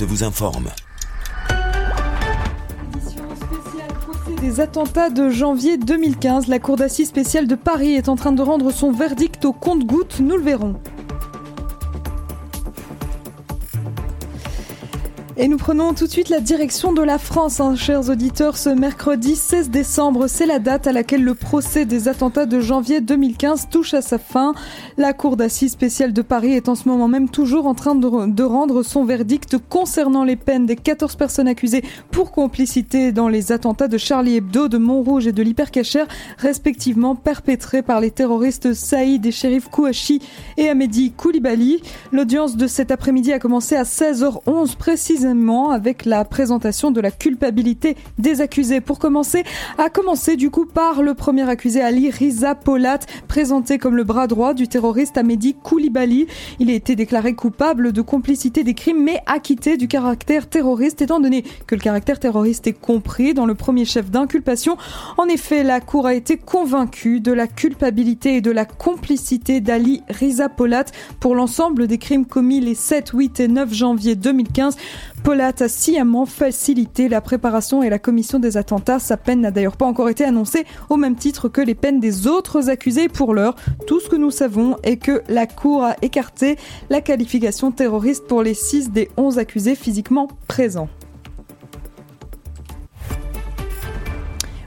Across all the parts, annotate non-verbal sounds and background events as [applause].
terroristes vous informe. des attentats de janvier 2015. La Cour d'assises spéciale de Paris est en train de rendre son verdict au compte-gouttes. Nous le verrons. Et nous prenons tout de suite la direction de la France, hein, chers auditeurs. Ce mercredi 16 décembre, c'est la date à laquelle le procès des attentats de janvier 2015 touche à sa fin. La Cour d'assises spéciale de Paris est en ce moment même toujours en train de, rendre son verdict concernant les peines des 14 personnes accusées pour complicité dans les attentats de Charlie Hebdo, de Montrouge et de l'Hypercacher, respectivement perpétrés par les terroristes Saïd et Sherif Kouachi et Ahmedi Koulibaly. L'audience de cet après-midi a commencé à 16h11 précisément avec la présentation de la culpabilité des accusés. Pour commencer, à commencer du coup par le premier accusé Ali Riza Polat, présenté comme le bras droit du terroriste Ahmedi Koulibaly. Il a été déclaré coupable de complicité des crimes mais acquitté du caractère terroriste étant donné que le caractère terroriste est compris dans le premier chef d'inculpation. En effet, la Cour a été convaincue de la culpabilité et de la complicité d'Ali Riza Polat pour l'ensemble des crimes commis les 7, 8 et 9 janvier 2015 Polat a sciemment facilité la préparation et la commission des attentats. Sa peine n'a d'ailleurs pas encore été annoncée, au même titre que les peines des autres accusés. Pour l'heure, tout ce que nous savons est que la Cour a écarté la qualification terroriste pour les 6 des 11 accusés physiquement présents.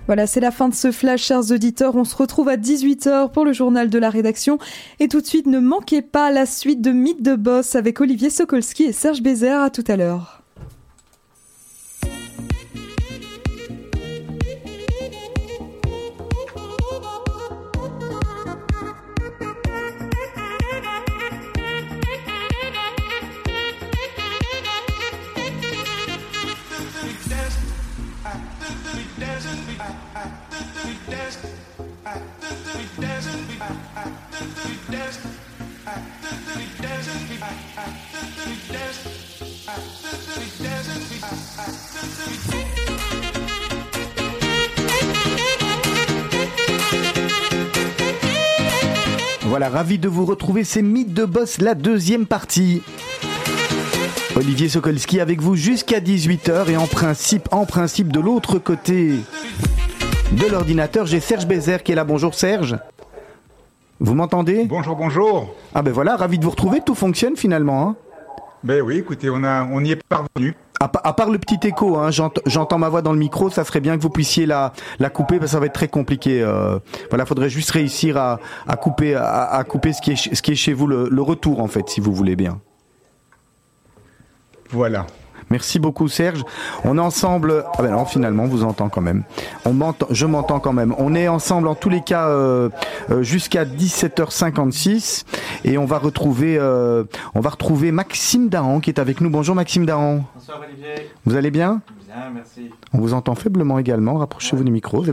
Voilà, c'est la fin de ce flash, chers auditeurs. On se retrouve à 18h pour le journal de la rédaction. Et tout de suite, ne manquez pas la suite de Mythe de Boss avec Olivier Sokolski et Serge Bézère. À tout à l'heure. Ravi de vous retrouver, c'est Mythe de Boss, la deuxième partie. Olivier Sokolski avec vous jusqu'à 18h et en principe, en principe de l'autre côté de l'ordinateur, j'ai Serge Bézère qui est là. Bonjour Serge. Vous m'entendez? Bonjour, bonjour. Ah ben voilà, ravi de vous retrouver, tout fonctionne finalement. Hein ben oui, écoutez, on, a, on y est parvenu. À, part le petit écho, hein, j'entends ma voix dans le micro, ça serait bien que vous puissiez la, la couper, parce que ça va être très compliqué. Euh, voilà, faudrait juste réussir à, à couper, à, couper ce qui est, ce qui est chez vous, le, le retour en fait, si vous voulez bien. Voilà. Merci beaucoup Serge. On est ensemble. Ah ben non, finalement, vous entend quand même. On m'entend, je m'entends quand même. On est ensemble en tous les cas euh, euh, jusqu'à 17h56 et on va retrouver, euh, on va retrouver Maxime Daran qui est avec nous. Bonjour Maxime Daran. Bonsoir Olivier. Vous allez bien? Bien, merci. On vous entend faiblement également. Rapprochez-vous du micro.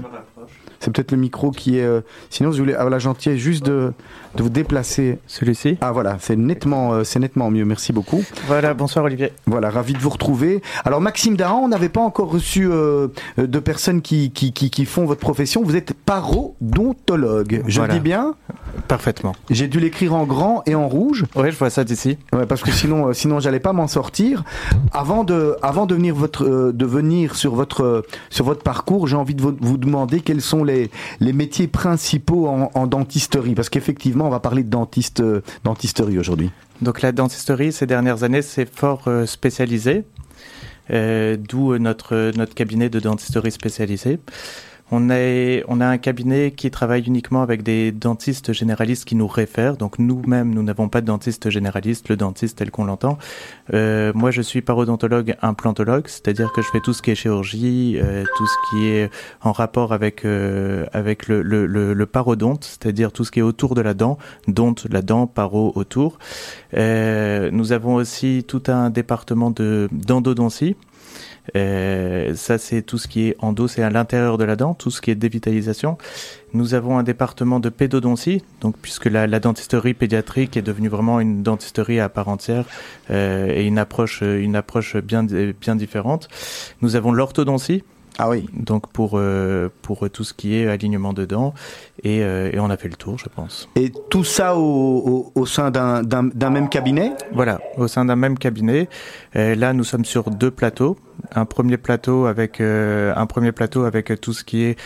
C'est peut-être le micro qui est. Euh, sinon, je voulais avoir la gentillesse juste de, de vous déplacer. Celui-ci Ah voilà, c'est nettement, euh, c'est nettement mieux. Merci beaucoup. Voilà, bonsoir Olivier. Voilà, ravi de vous retrouver. Alors Maxime Daran, on n'avait pas encore reçu euh, de personnes qui, qui, qui, qui, font votre profession. Vous êtes parodontologue. Je voilà. le dis bien? Parfaitement. J'ai dû l'écrire en grand et en rouge. Oui, je vois ça d'ici. Ouais, parce que sinon, euh, sinon, j'allais pas m'en sortir. Avant de, avant de venir votre, euh, de venir sur votre, sur votre parcours, j'ai envie de vous, vous, demander quels sont les, les métiers principaux en, en dentisterie, parce qu'effectivement, on va parler de dentiste, euh, dentisterie aujourd'hui. Donc la dentisterie, ces dernières années, c'est fort euh, spécialisé, euh, d'où notre, notre cabinet de dentisterie spécialisé. On, est, on a un cabinet qui travaille uniquement avec des dentistes généralistes qui nous réfèrent. Donc nous-mêmes, nous n'avons pas de dentiste généraliste, le dentiste tel qu'on l'entend. Euh, moi, je suis parodontologue implantologue, c'est-à-dire que je fais tout ce qui est chirurgie, euh, tout ce qui est en rapport avec euh, avec le, le, le, parodonte, c'est-à-dire tout ce qui est autour de la dent, donte la dent, paro autour. Euh, nous avons aussi tout un département de d'endodontie. Euh, ça, c'est tout ce qui est endo, c'est à l'intérieur de la dent, tout ce qui est dévitalisation. Nous avons un département de pédodontie, donc puisque la, la dentisterie pédiatrique est devenue vraiment une dentisterie à part entière euh, et une approche, une approche bien, bien différente. Nous avons l'orthodontie, Ah oui. Donc pour euh, pour tout ce qui est alignement de dents et, euh, et on a fait le tour, je pense. Et tout ça au, au, au sein d'un- même cabinet? Voilà, au sein d'un même cabinet. Là, nous sommes sur deux plateaux. Un premier plateau avec euh, un premier plateau avec tout ce qui est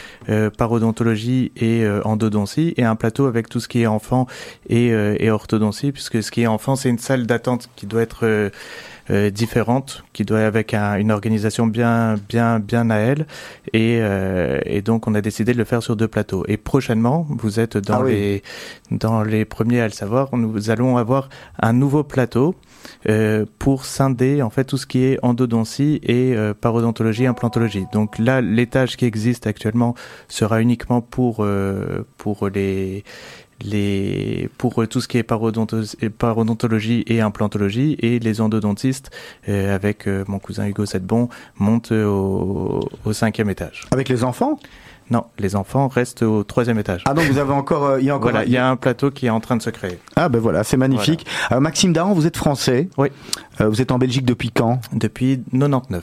parodontologie et endodontie, et un plateau avec tout ce qui est enfant et, et orthodontie, puisque ce qui est enfant, c'est une salle d'attente qui doit être euh, différente, qui doit avec un- une organisation bien bien bien à elle, et, euh, et donc on a décidé de le faire sur deux plateaux. Et prochainement, vous êtes dans Ah oui. les dans les premiers à le savoir, nous allons avoir un nouveau plateau euh, pour scinder en fait tout ce qui est endodontie et euh, parodontologie, implantologie. Donc là, l'étage qui existe actuellement sera uniquement pour euh, pour les les pour tout ce qui est parodontologie et implantologie et les endodontistes euh, avec euh, mon cousin Hugo Sedbon montent euh, au, au cinquième étage. Avec les enfants? Non, les enfants restent au troisième étage. Ah donc vous avez encore... euh, il y a encore voilà, un- il y a un plateau qui est en train de se créer. Ah ben voilà, c'est magnifique. Euh, Maxime Daran, vous êtes français? Oui. Euh, vous êtes en Belgique depuis quand? Depuis 99.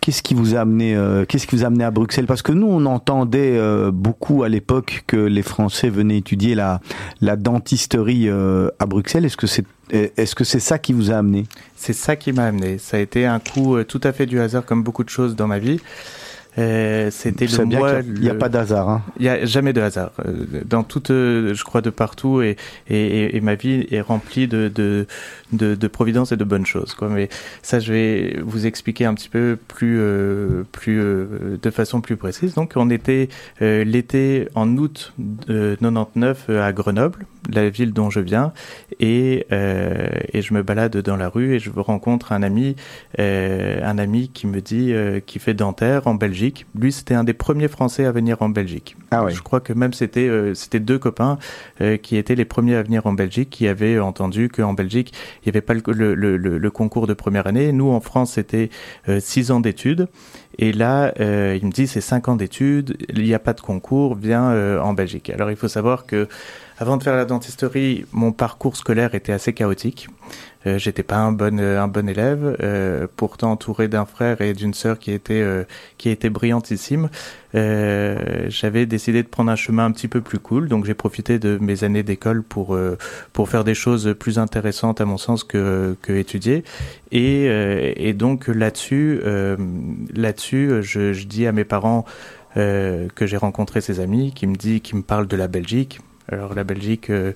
Qu'est-ce qui vous a amené euh, Qu'est-ce qui vous a amené à Bruxelles? Parce que nous, on entendait euh, beaucoup à l'époque que les Français venaient étudier la la dentisterie euh, à Bruxelles. Est-ce que c'est est-ce que c'est ça qui vous a amené? C'est ça qui m'a amené. Ça a été un coup euh, tout à fait du hasard, comme beaucoup de choses dans ma vie. Euh, C'était le mois. qu'il n'y a, le- pas d'hasard. Hein. Il y a jamais de hasard. Euh, Dans toute, euh, je crois, de partout, et, et, et- ma vie est remplie de, de, de, de providence et de bonnes choses. Quoi. Mais ça, je vais vous expliquer un petit peu plus, euh, plus euh, de façon plus précise. Donc, on était euh, l'été en août de 99 euh, à Grenoble, la ville dont je viens, et, euh, et je me balade dans la rue et je rencontre un ami, euh, un ami qui me dit, euh, qui fait dentaire en Belgique. Lui, c'était un des premiers Français à venir en Belgique. Ah. Je crois que même c'était euh, c'était deux copains euh, qui étaient les premiers à venir en Belgique, qui avaient entendu qu'en Belgique il n'y avait pas le, le, le, le concours de première année. Nous en France c'était euh, six ans d'études. Et là, euh, il me dit c'est cinq ans d'études, il n'y a pas de concours, viens euh, en Belgique. Alors il faut savoir que avant de faire la dentisterie, mon parcours scolaire était assez chaotique. Euh, J'étais pas un bon un bon élève, euh, pourtant entouré d'un frère et d'une sœur qui était euh, qui était brillantissime. Euh, J'avais décidé de prendre un chemin un petit peu plus cool, donc j'ai profité de mes années d'école pour euh, pour faire des choses plus intéressantes à mon sens que que étudier. Et euh, et donc là-dessus euh, là-dessus, je, je dis à mes parents euh, que j'ai rencontré ces amis, qui me dit, qui me parlent de la Belgique. Alors la Belgique, euh,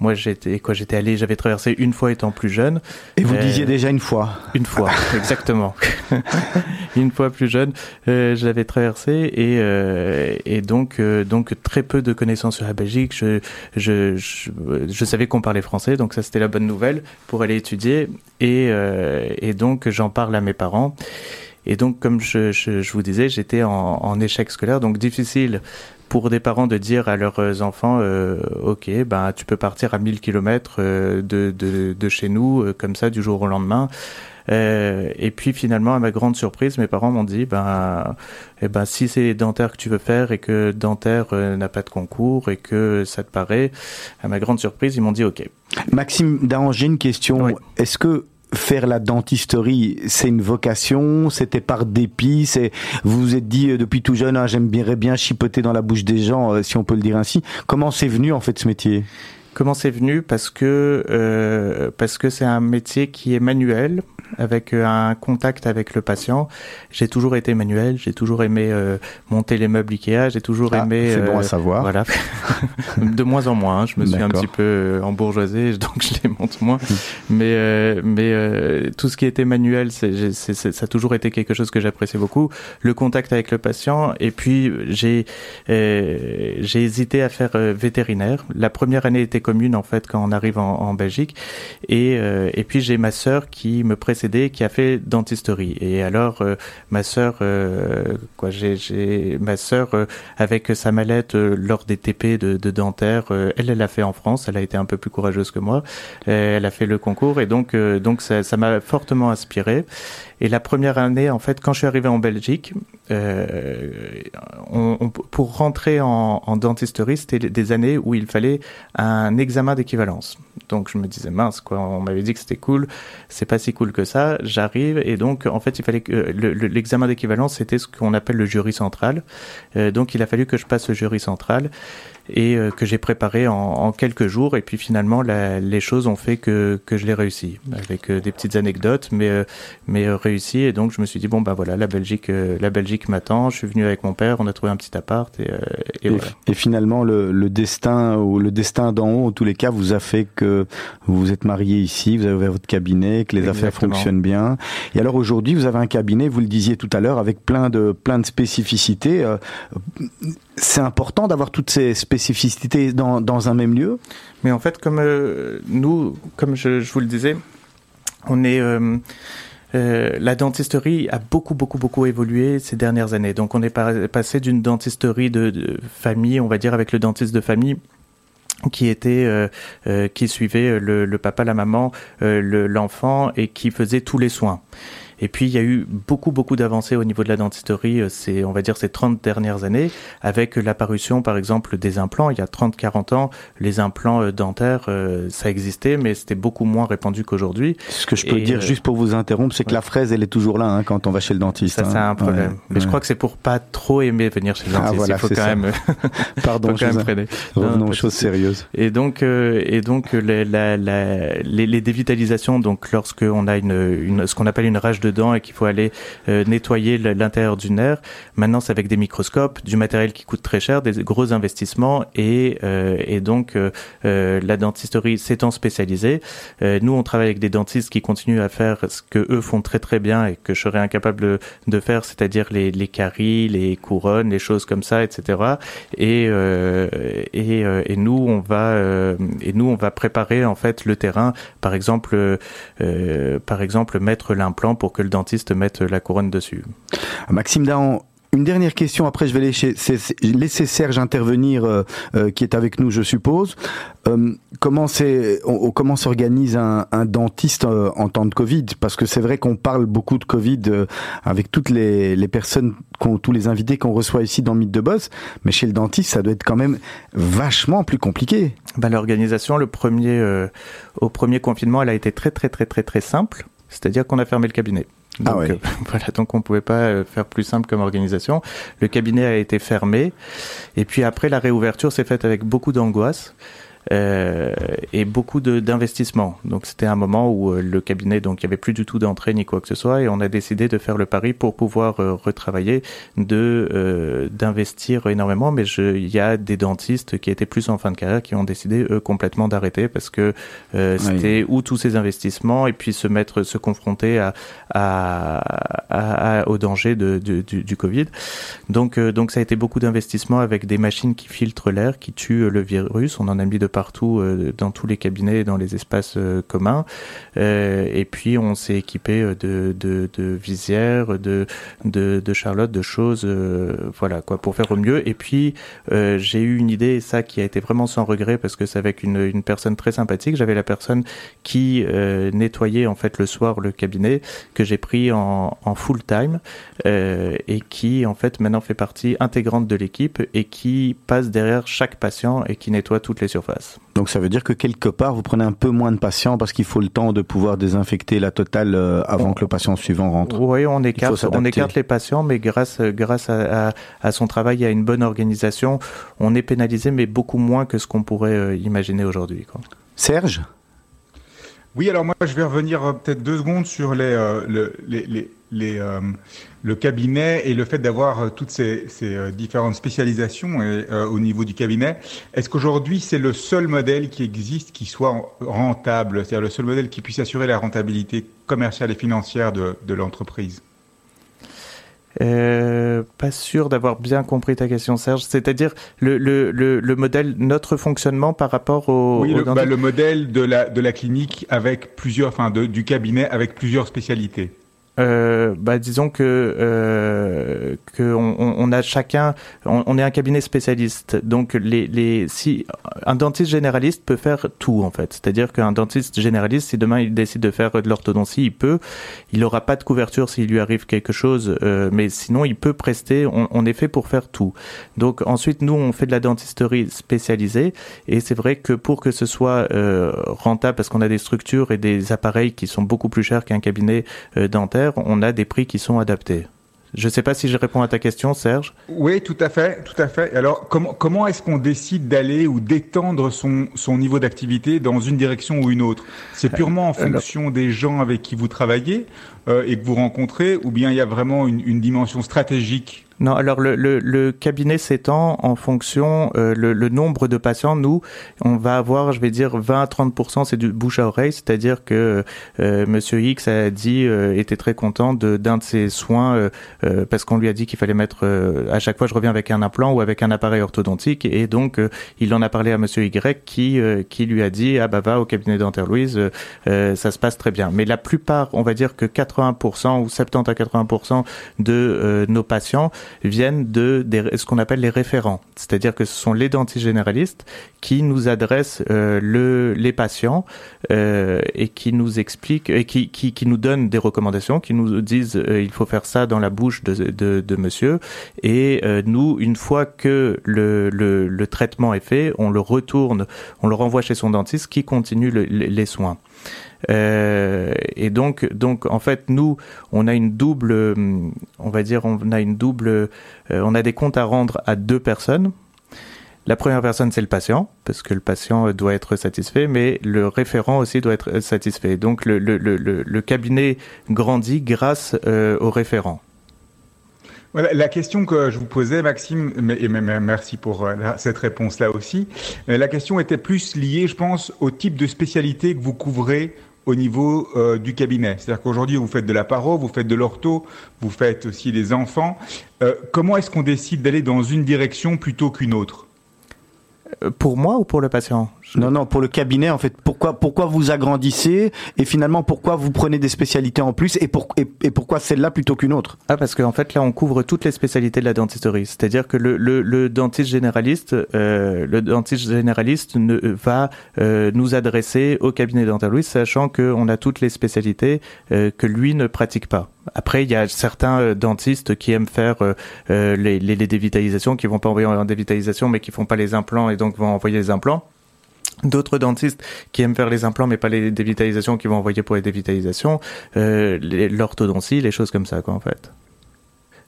moi j'étais quoi, j'étais allé, j'avais traversé une fois étant plus jeune. Et vous Euh, disiez déjà une fois. Une fois, [laughs] exactement. [laughs] une fois plus jeune, euh, je l'avais traversé et, euh, et donc euh, donc très peu de connaissances sur la Belgique. Je je je, je savais qu'on parlait français, donc ça c'était la bonne nouvelle pour aller étudier et et donc j'en parle à mes parents. Et donc, comme je, je, je vous disais, j'étais en, en échec scolaire, donc difficile pour des parents de dire à leurs enfants, euh, ok, ben tu peux partir à 1000 km de, de, de chez nous, euh, comme ça, du jour au lendemain. Euh, et puis finalement, à ma grande surprise, mes parents m'ont dit, ben, eh ben si c'est dentaire que tu veux faire et que dentaire euh, n'a pas de concours et que ça te paraît, à ma grande surprise, ils m'ont dit, ok. Maxime Dahan, j'ai une question. Oui. Est-ce que faire la dentisterie, c'est une vocation C'était par dépit C'est vous vous êtes dit euh, depuis tout jeune, ah, j'aime bien, bien chipoter dans la bouche des gens, euh, si on peut le dire ainsi. Comment c'est venu en fait ce métier? Comment c'est venu? Parce que euh, parce que c'est un métier qui est manuel, avec euh, un contact avec le patient. J'ai toujours été manuel, j'ai toujours aimé euh, monter les meubles Ikea, j'ai toujours Ah, aimé. C'est bon à savoir. Voilà. [laughs] de moins en moins. hein. Je me suis un petit peu embourgeoisé, [laughs] donc je les monte moins. mais euh, mais euh, tout ce qui était manuel, c'est, ça a toujours été quelque chose que j'appréciais beaucoup. Le contact avec le patient. Et puis j'ai j'ai hésité à faire vétérinaire. La première année était commune en fait quand on arrive en, Belgique. Et euh, et puis j'ai ma sœur qui me précédait, qui a fait dentisterie. Et alors euh, ma sœur, euh, quoi, j'ai ma sœur avec sa mallette lors des TP de, de dentaire. elle, elle l'a fait en France. Elle a été un peu plus courageuse que moi. Elle a fait le concours et donc, donc ça m'a fortement inspiré. Et la première année, en fait, quand je suis arrivé en Belgique, pour rentrer en, en dentisterie, c'était des années où il fallait un examen d'équivalence. Donc je me disais mince quoi, on m'avait dit que c'était cool, c'est pas si cool que ça. J'arrive et donc en fait il fallait que l'examen d'équivalence c'était ce qu'on appelle le jury central. donc il a fallu que je passe le jury central et euh, que j'ai préparé en, en, quelques jours. Et puis finalement, la, les choses ont fait que, que je l'ai réussi, avec euh, des petites anecdotes, mais, euh, mais réussi. Et donc je me suis dit, bon, ben voilà, la Belgique, la Belgique m'attend. Je suis venu avec mon père, on a trouvé un petit appart. Et, et, voilà. et finalement, le, le, destin ou le destin d'en haut, en tous les cas, vous a fait que vous vous êtes marié ici, vous avez ouvert votre cabinet, que les Exactement. affaires fonctionnent bien. Et alors aujourd'hui, vous avez un cabinet, vous le disiez tout à l'heure, avec plein de, plein de spécificités. C'est important d'avoir toutes ces spécificités dans, un même lieu? Mais en fait, comme euh, nous, comme je, vous le disais, on est... Euh, euh, la dentisterie a beaucoup, beaucoup, beaucoup évolué ces dernières années. Donc, on est passé d'une dentisterie de, famille, on va dire, avec le dentiste de famille, qui était qui suivait le, papa, la maman, l'enfant et qui faisait tous les soins. Et puis, il y a eu beaucoup, beaucoup d'avancées au niveau de la dentisterie, euh, c'est, on va dire, ces 30 dernières années, avec l'apparition, par exemple, des implants. Il y a 30-40 ans, les implants euh, dentaires, euh, ça existait, mais c'était beaucoup moins répandu qu'aujourd'hui. Ce que je peux Et dire, juste pour vous interrompre, c'est que ouais. la fraise, elle est toujours là hein, quand on va chez le dentiste. Ça, hein. c'est un problème. Ouais, mais ouais. je crois que c'est pour pas trop aimer venir chez le dentiste. Ah, voilà, il faut quand ça. même, Pardon, [laughs] faut quand même freiner. Revenons aux choses sérieuses. Et donc, euh, et donc la, la, la, les, les, dévitalisations, donc lorsqu'on a une, une, ce qu'on appelle une rage de et qu'il faut aller euh, nettoyer l'intérieur du nerf. Maintenant, c'est avec des microscopes, du matériel qui coûte très cher, des gros investissements et, euh, et donc euh, la dentisterie s'étant spécialisée, nous on travaille avec des dentistes qui continuent à faire ce que eux font très très bien et que je serais incapable de faire, c'est-à-dire les, les caries, les couronnes, les choses comme ça, etc. Et, et, et nous on va et nous on va préparer en fait le terrain, par exemple, par exemple mettre l'implant pour que le dentiste mettre la couronne dessus. Maxime Dahan, une dernière question, après je vais laisser, laisser Serge intervenir, euh, euh, qui est avec nous, je suppose. Euh, comment on, comment s'organise un, un, dentiste en temps de Covid? Parce que c'est vrai qu'on parle beaucoup de Covid avec toutes les, les personnes, tous les invités qu'on reçoit ici dans Mythe de Boss, mais chez le dentiste, ça doit être quand même vachement plus compliqué. Bah, L'organisation, le premier, au premier confinement, elle a été très très très très très simple. C'est-à-dire qu'on a fermé le cabinet. Donc, ah ouais. euh, [laughs] voilà, donc on pouvait pas faire plus simple comme organisation. Le cabinet a été fermé, et puis après la réouverture s'est faite avec beaucoup d'angoisse. Euh, et beaucoup d'investissements. Donc c'était un moment où euh, le cabinet, donc il n'y avait plus du tout d'entrée ni quoi que ce soit, et on a décidé de faire le pari pour pouvoir euh, retravailler, de d'investir énormément. Mais il y a des dentistes qui étaient plus en fin de carrière qui ont décidé eux complètement d'arrêter parce que c'était oui. ou tous ces investissements et puis se mettre, se confronter à, à, à, à au danger de, de, du, du, Covid. Donc donc ça a été beaucoup d'investissements avec des machines qui filtrent l'air, qui tuent le virus. On en a mis de partout euh, dans tous les cabinets, dans les espaces euh, communs. Euh, et puis on s'est équipé de, visières, de, de, de, Charlotte, de choses, voilà quoi, pour faire au mieux. Et puis j'ai eu une idée, ça qui a été vraiment sans regret parce que c'est avec une, personne très sympathique. J'avais la personne qui nettoyait en fait le soir le cabinet que j'ai pris en full time et qui en fait maintenant fait partie intégrante de l'équipe et qui passe derrière chaque patient et qui nettoie toutes les surfaces. Donc ça veut dire que quelque part, vous prenez un peu moins de patients parce qu'il faut le temps de pouvoir désinfecter la totale euh, avant que le patient suivant rentre. Oui, on écarte, on écarte les patients, mais grâce, grâce à, à, à, son travail et à une bonne organisation, on est pénalisé, mais beaucoup moins que ce qu'on pourrait euh, imaginer aujourd'hui. Serge? Oui, alors moi je vais revenir euh, peut-être deux secondes sur les, euh, le, les, les, euh, le cabinet et le fait d'avoir toutes ces, différentes spécialisations au niveau du cabinet. Est-ce qu'aujourd'hui c'est le seul modèle qui existe qui soit rentable, c'est-à-dire le seul modèle qui puisse assurer la rentabilité commerciale et financière de l'entreprise? Euh, pas sûr d'avoir bien compris ta question, Serge. C'est-à-dire le, le, le, le, modèle, notre fonctionnement par rapport au. Oui, au bah, le, modèle de la, de la clinique avec plusieurs, enfin, de, du cabinet avec plusieurs spécialités. Euh, bah, disons que, euh, que on, on, a chacun, on, est un cabinet spécialiste. Donc les, les, si un dentiste généraliste peut faire tout en fait, c'est-à-dire qu'un dentiste généraliste, si demain il décide de faire de l'orthodontie, il peut. Il n'aura pas de couverture s'il lui arrive quelque chose, euh, mais sinon il peut prester. On, on, est fait pour faire tout. Donc ensuite nous on fait de la dentisterie spécialisée et c'est vrai que pour que ce soit euh, rentable, parce qu'on a des structures et des appareils qui sont beaucoup plus chers qu'un cabinet euh, on a des prix qui sont adaptés. Je ne sais pas si je réponds à ta question, Serge. Oui, tout à fait, tout à fait. Alors, comment, comment est-ce qu'on décide d'aller ou d'étendre son, son niveau d'activité dans une direction ou une autre? C'est purement en euh, fonction des gens avec qui vous travaillez euh, et que vous rencontrez, ou bien il y a vraiment une, une dimension stratégique non, alors le, le, le cabinet s'étend en fonction euh, le, le, nombre de patients. Nous, on va avoir, je vais dire, 20 à 30 c'est du bouche à oreille, c'est-à-dire que euh, Monsieur X a dit euh, était très content d'un de ses soins euh, parce qu'on lui a dit qu'il fallait mettre à chaque fois je reviens avec un implant ou avec un appareil orthodontique et donc il en a parlé à Monsieur Y qui qui lui a dit ah bah va au cabinet dentaire Louise, ça se passe très bien. Mais la plupart, on va dire que 80% ou 70 à 80% de nos patients viennent de ce qu'on appelle les référents, c'est-à-dire que ce sont les dentistes généralistes qui nous adressent euh, le, les patients euh, et qui nous expliquent et qui, nous donnent des recommandations, qui nous disent euh, il faut faire ça dans la bouche de, monsieur. Et nous, une fois que le, le, traitement est fait, on le retourne, on le renvoie chez son dentiste qui continue le, les soins. Euh, et donc, donc, en fait, nous, on a une double, euh, on va dire, on a une double, euh, on a des comptes à rendre à deux personnes. La première personne, c'est le patient, parce que le patient doit être satisfait, mais le référent aussi doit être satisfait. Donc, le, le, le, cabinet grandit grâce au référent. La question que je vous posais, Maxime, et merci pour cette réponse-là aussi, la question était plus liée, je pense, au type de spécialité que vous couvrez au niveau euh, du cabinet. C'est-à-dire qu'aujourd'hui, vous faites de la paro, vous faites de l'ortho, vous faites aussi les enfants. Euh, comment est-ce qu'on décide d'aller dans une direction plutôt qu'une autre? Euh, pour moi ou pour le patient? Non, non, pour le cabinet, en fait. Pourquoi, pourquoi vous agrandissez et finalement pourquoi vous prenez des spécialités en plus et, pour, et, pourquoi celle-là plutôt qu'une autre? Ah, parce qu'en fait, là, on couvre toutes les spécialités de la dentisterie. C'est-à-dire que le, le, le, dentiste généraliste, euh, le dentiste généraliste ne, va euh, nous adresser au cabinet dental sachant qu'on a toutes les spécialités euh, que lui ne pratique pas. Après, il y a certains euh, dentistes qui aiment faire euh, euh, les, les, les, dévitalisations, qui vont pas envoyer en dévitalisation, mais qui font pas les implants et donc vont envoyer les implants. D'autres dentistes qui aiment faire les implants mais pas les dévitalisations, qui vont envoyer pour les dévitalisations, euh, l'orthodontie, les choses comme ça, quoi, en fait.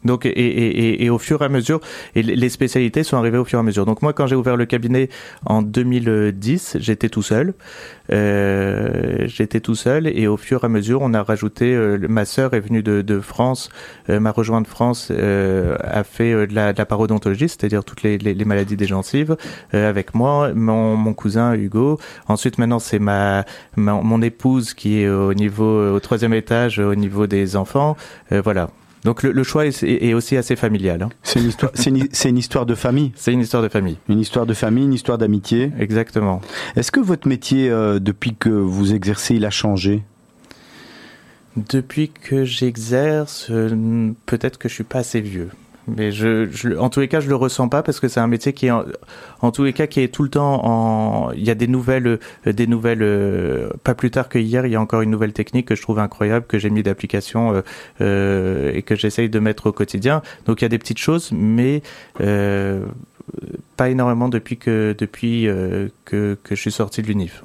Donc, et, et, et, au fur et à mesure, et les spécialités sont arrivées au fur et à mesure. Donc moi, quand j'ai ouvert le cabinet en 2010, j'étais tout seul. Euh, j'étais tout seul et au fur et à mesure, on a rajouté. Euh, ma sœur est venue de, de France, euh, m'a rejoint de France, euh, a fait euh, de la, de, la, parodontologie, c'est-à-dire toutes les, les, les, maladies des gencives, avec moi, mon, mon, cousin Hugo. Ensuite, maintenant, c'est ma, ma, mon épouse qui est au niveau au troisième étage, au niveau des enfants. voilà. Donc le, le choix est, est, aussi assez familial. Hein. C'est une histoire, c'est une, une, histoire de famille. [laughs] C'est une histoire de famille. Une histoire de famille, une histoire d'amitié. Exactement. Est-ce que votre métier, euh, depuis que vous exercez, il a changé? Depuis que j'exerce, euh, peut-être que je suis pas assez vieux. Mais je, en tous les cas, je le ressens pas parce que c'est un métier qui est, en, en, tous les cas, qui est tout le temps en. Il y a des nouvelles, euh, des nouvelles. Euh, pas plus tard que hier, il y a encore une nouvelle technique que je trouve incroyable, que j'ai mis d'application euh, et que j'essaye de mettre au quotidien. Donc il y a des petites choses, mais pas énormément depuis que depuis que, que je suis sorti de l'UNIF.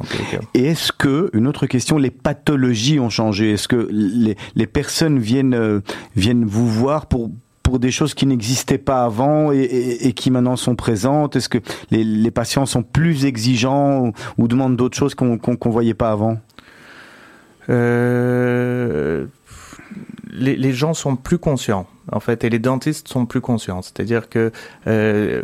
Et est-ce que une autre question, les pathologies ont changé? Est-ce que les, les personnes viennent viennent vous voir pour pour des choses qui n'existaient pas avant et, qui maintenant sont présentes? Est-ce que les, patients sont plus exigeants ou, demandent d'autres choses qu'on qu voyait pas avant? Euh, les, les, gens sont plus conscients en fait et les dentistes sont plus conscients. C'est-à-dire que euh,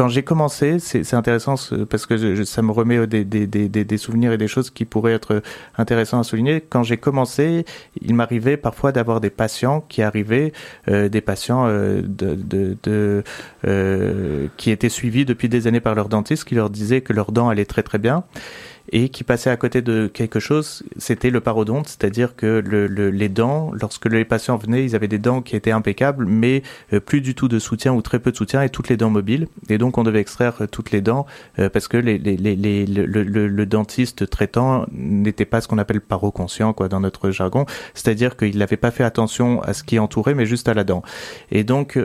quand j'ai commencé, c'est intéressant parce que ça me remet des, des, souvenirs et des choses qui pourraient être intéressantes à souligner. Quand j'ai commencé, il m'arrivait parfois d'avoir des patients qui arrivaient, euh, des patients euh, de, de, de euh, qui étaient suivis depuis des années par leur dentiste, qui leur disait que leurs dents allaient très très bien et qui passait à côté de quelque chose, c'était le parodonte, c'est-à-dire que le, les dents, lorsque les patients venaient, ils avaient des dents qui étaient impeccables, mais euh, plus du tout de soutien ou très peu de soutien et toutes les dents mobiles. Et donc on devait extraire euh, toutes les dents euh, parce que le, dentiste traitant n'était pas ce qu'on appelle paroconscient quoi dans notre jargon, c'est-à-dire qu'il n'avait pas fait attention à ce qui entourait, mais juste à la dent. Et donc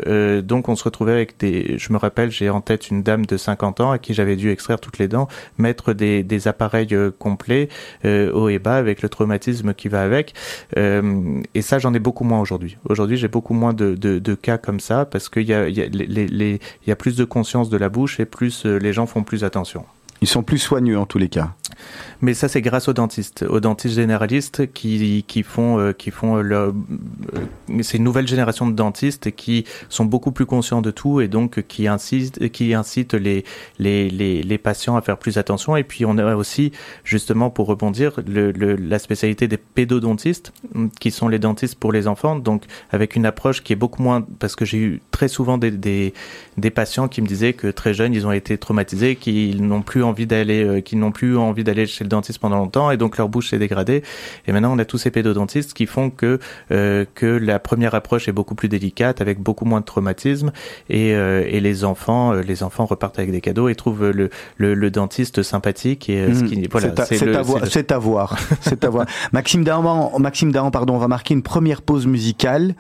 donc on se retrouvait avec des, je me rappelle, j'ai en tête une dame de 50 ans à qui j'avais dû extraire toutes les dents, mettre des, des appareils complets haut et bas avec le traumatisme qui va avec. et ça j'en ai beaucoup moins aujourd'hui. Aujourd'hui j'ai beaucoup moins de, de, cas comme ça parce qu'il y a, y, a y a plus de conscience de la bouche et plus les gens font plus attention. Ils sont plus soigneux en tous les cas. Mais ça, c'est grâce aux dentistes, aux dentistes généralistes qui, qui font, euh, qui font le, euh, c'est une nouvelle génération de dentistes qui sont beaucoup plus conscients de tout et donc qui incitent, qui incitent les, les, les, les patients à faire plus attention. Et puis on a aussi, justement, pour rebondir, le, le, la spécialité des pédodontistes, qui sont les dentistes pour les enfants, donc avec une approche qui est beaucoup moins, parce que j'ai eu très souvent des, des, des patients qui me disaient que très jeunes, ils ont été traumatisés, qu'ils n'ont plus envie d'aller, euh, qu'ils n'ont plus envie d'aller chez le dentiste pendant longtemps et donc leur bouche s'est dégradée. Et maintenant, on a tous ces pédodontistes qui font que euh, que la première approche est beaucoup plus délicate, avec beaucoup moins de traumatisme et, euh, et les enfants, les enfants repartent avec des cadeaux et trouvent le, le, le dentiste sympathique et ce qui voilà, c'est à, voir, c'est à voir, [laughs] c'est à voir. Maxime Dahan, Maxime Dahan, pardon, on va marquer une première pause musicale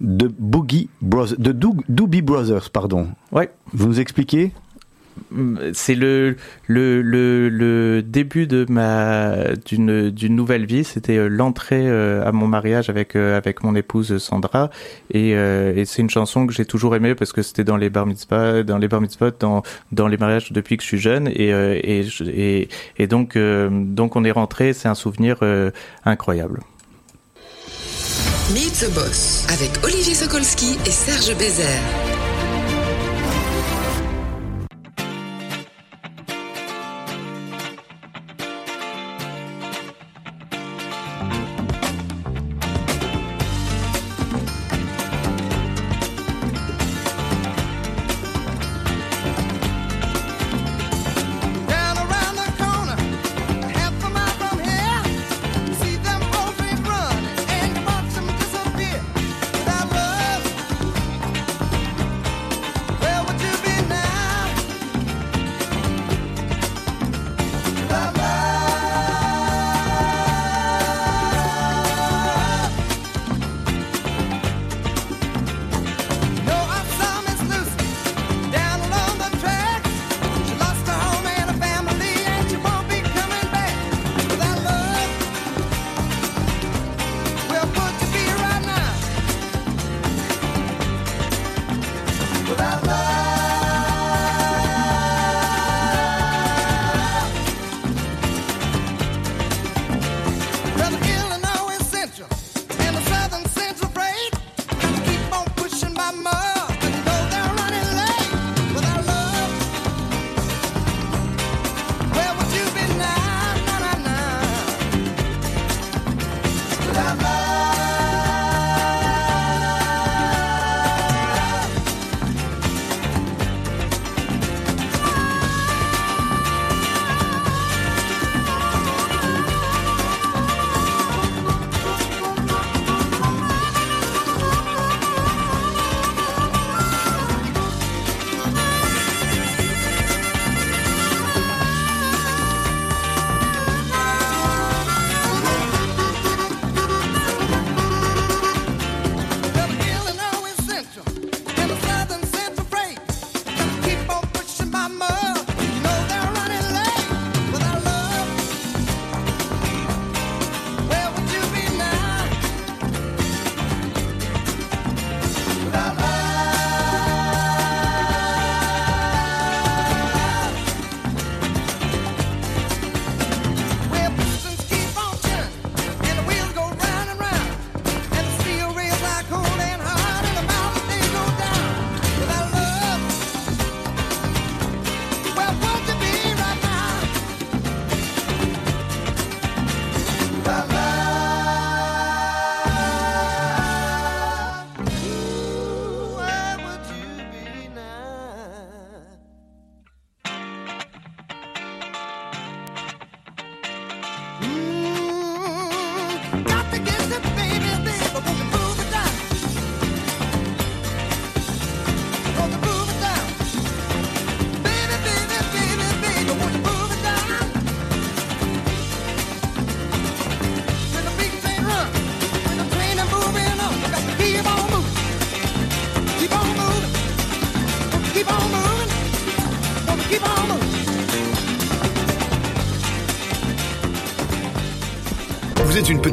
de Boogie Brothers, de Doobie Brothers, pardon. Ouais. Vous nous expliquez? C'est le, le, le, début de ma d'une nouvelle vie. C'était euh, l'entrée euh, à mon mariage avec euh, avec mon épouse Sandra et, et c'est une chanson que j'ai toujours aimée parce que c'était dans les bar mitzvahs, dans les bar dans dans les mariages depuis que je suis jeune et et et, et donc donc on est rentré. C'est un souvenir incroyable. Meet the Boss avec Olivier Sokolski et Serge Bézère.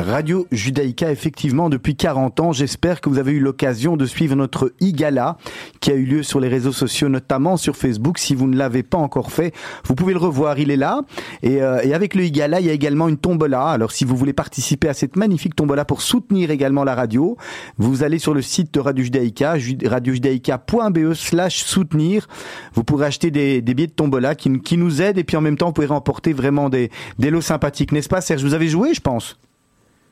Radio Judaïka, effectivement, depuis 40 ans. J'espère que vous avez eu l'occasion de suivre notre e-gala qui a eu lieu sur les réseaux sociaux, notamment sur Facebook. Si vous ne l'avez pas encore fait, vous pouvez le revoir. Il est là. Et, euh, et avec le e-gala, il y a également une tombola. Alors, si vous voulez participer à cette magnifique tombola pour soutenir également la radio, vous allez sur le site de Radio Judaïka, radiojudaïka.be slash soutenir. Vous pourrez acheter des, des billets de tombola qui, qui nous aident et puis en même temps, vous pouvez remporter vraiment des, des lots sympathiques. N'est-ce pas, Serge? Vous avez joué, je pense?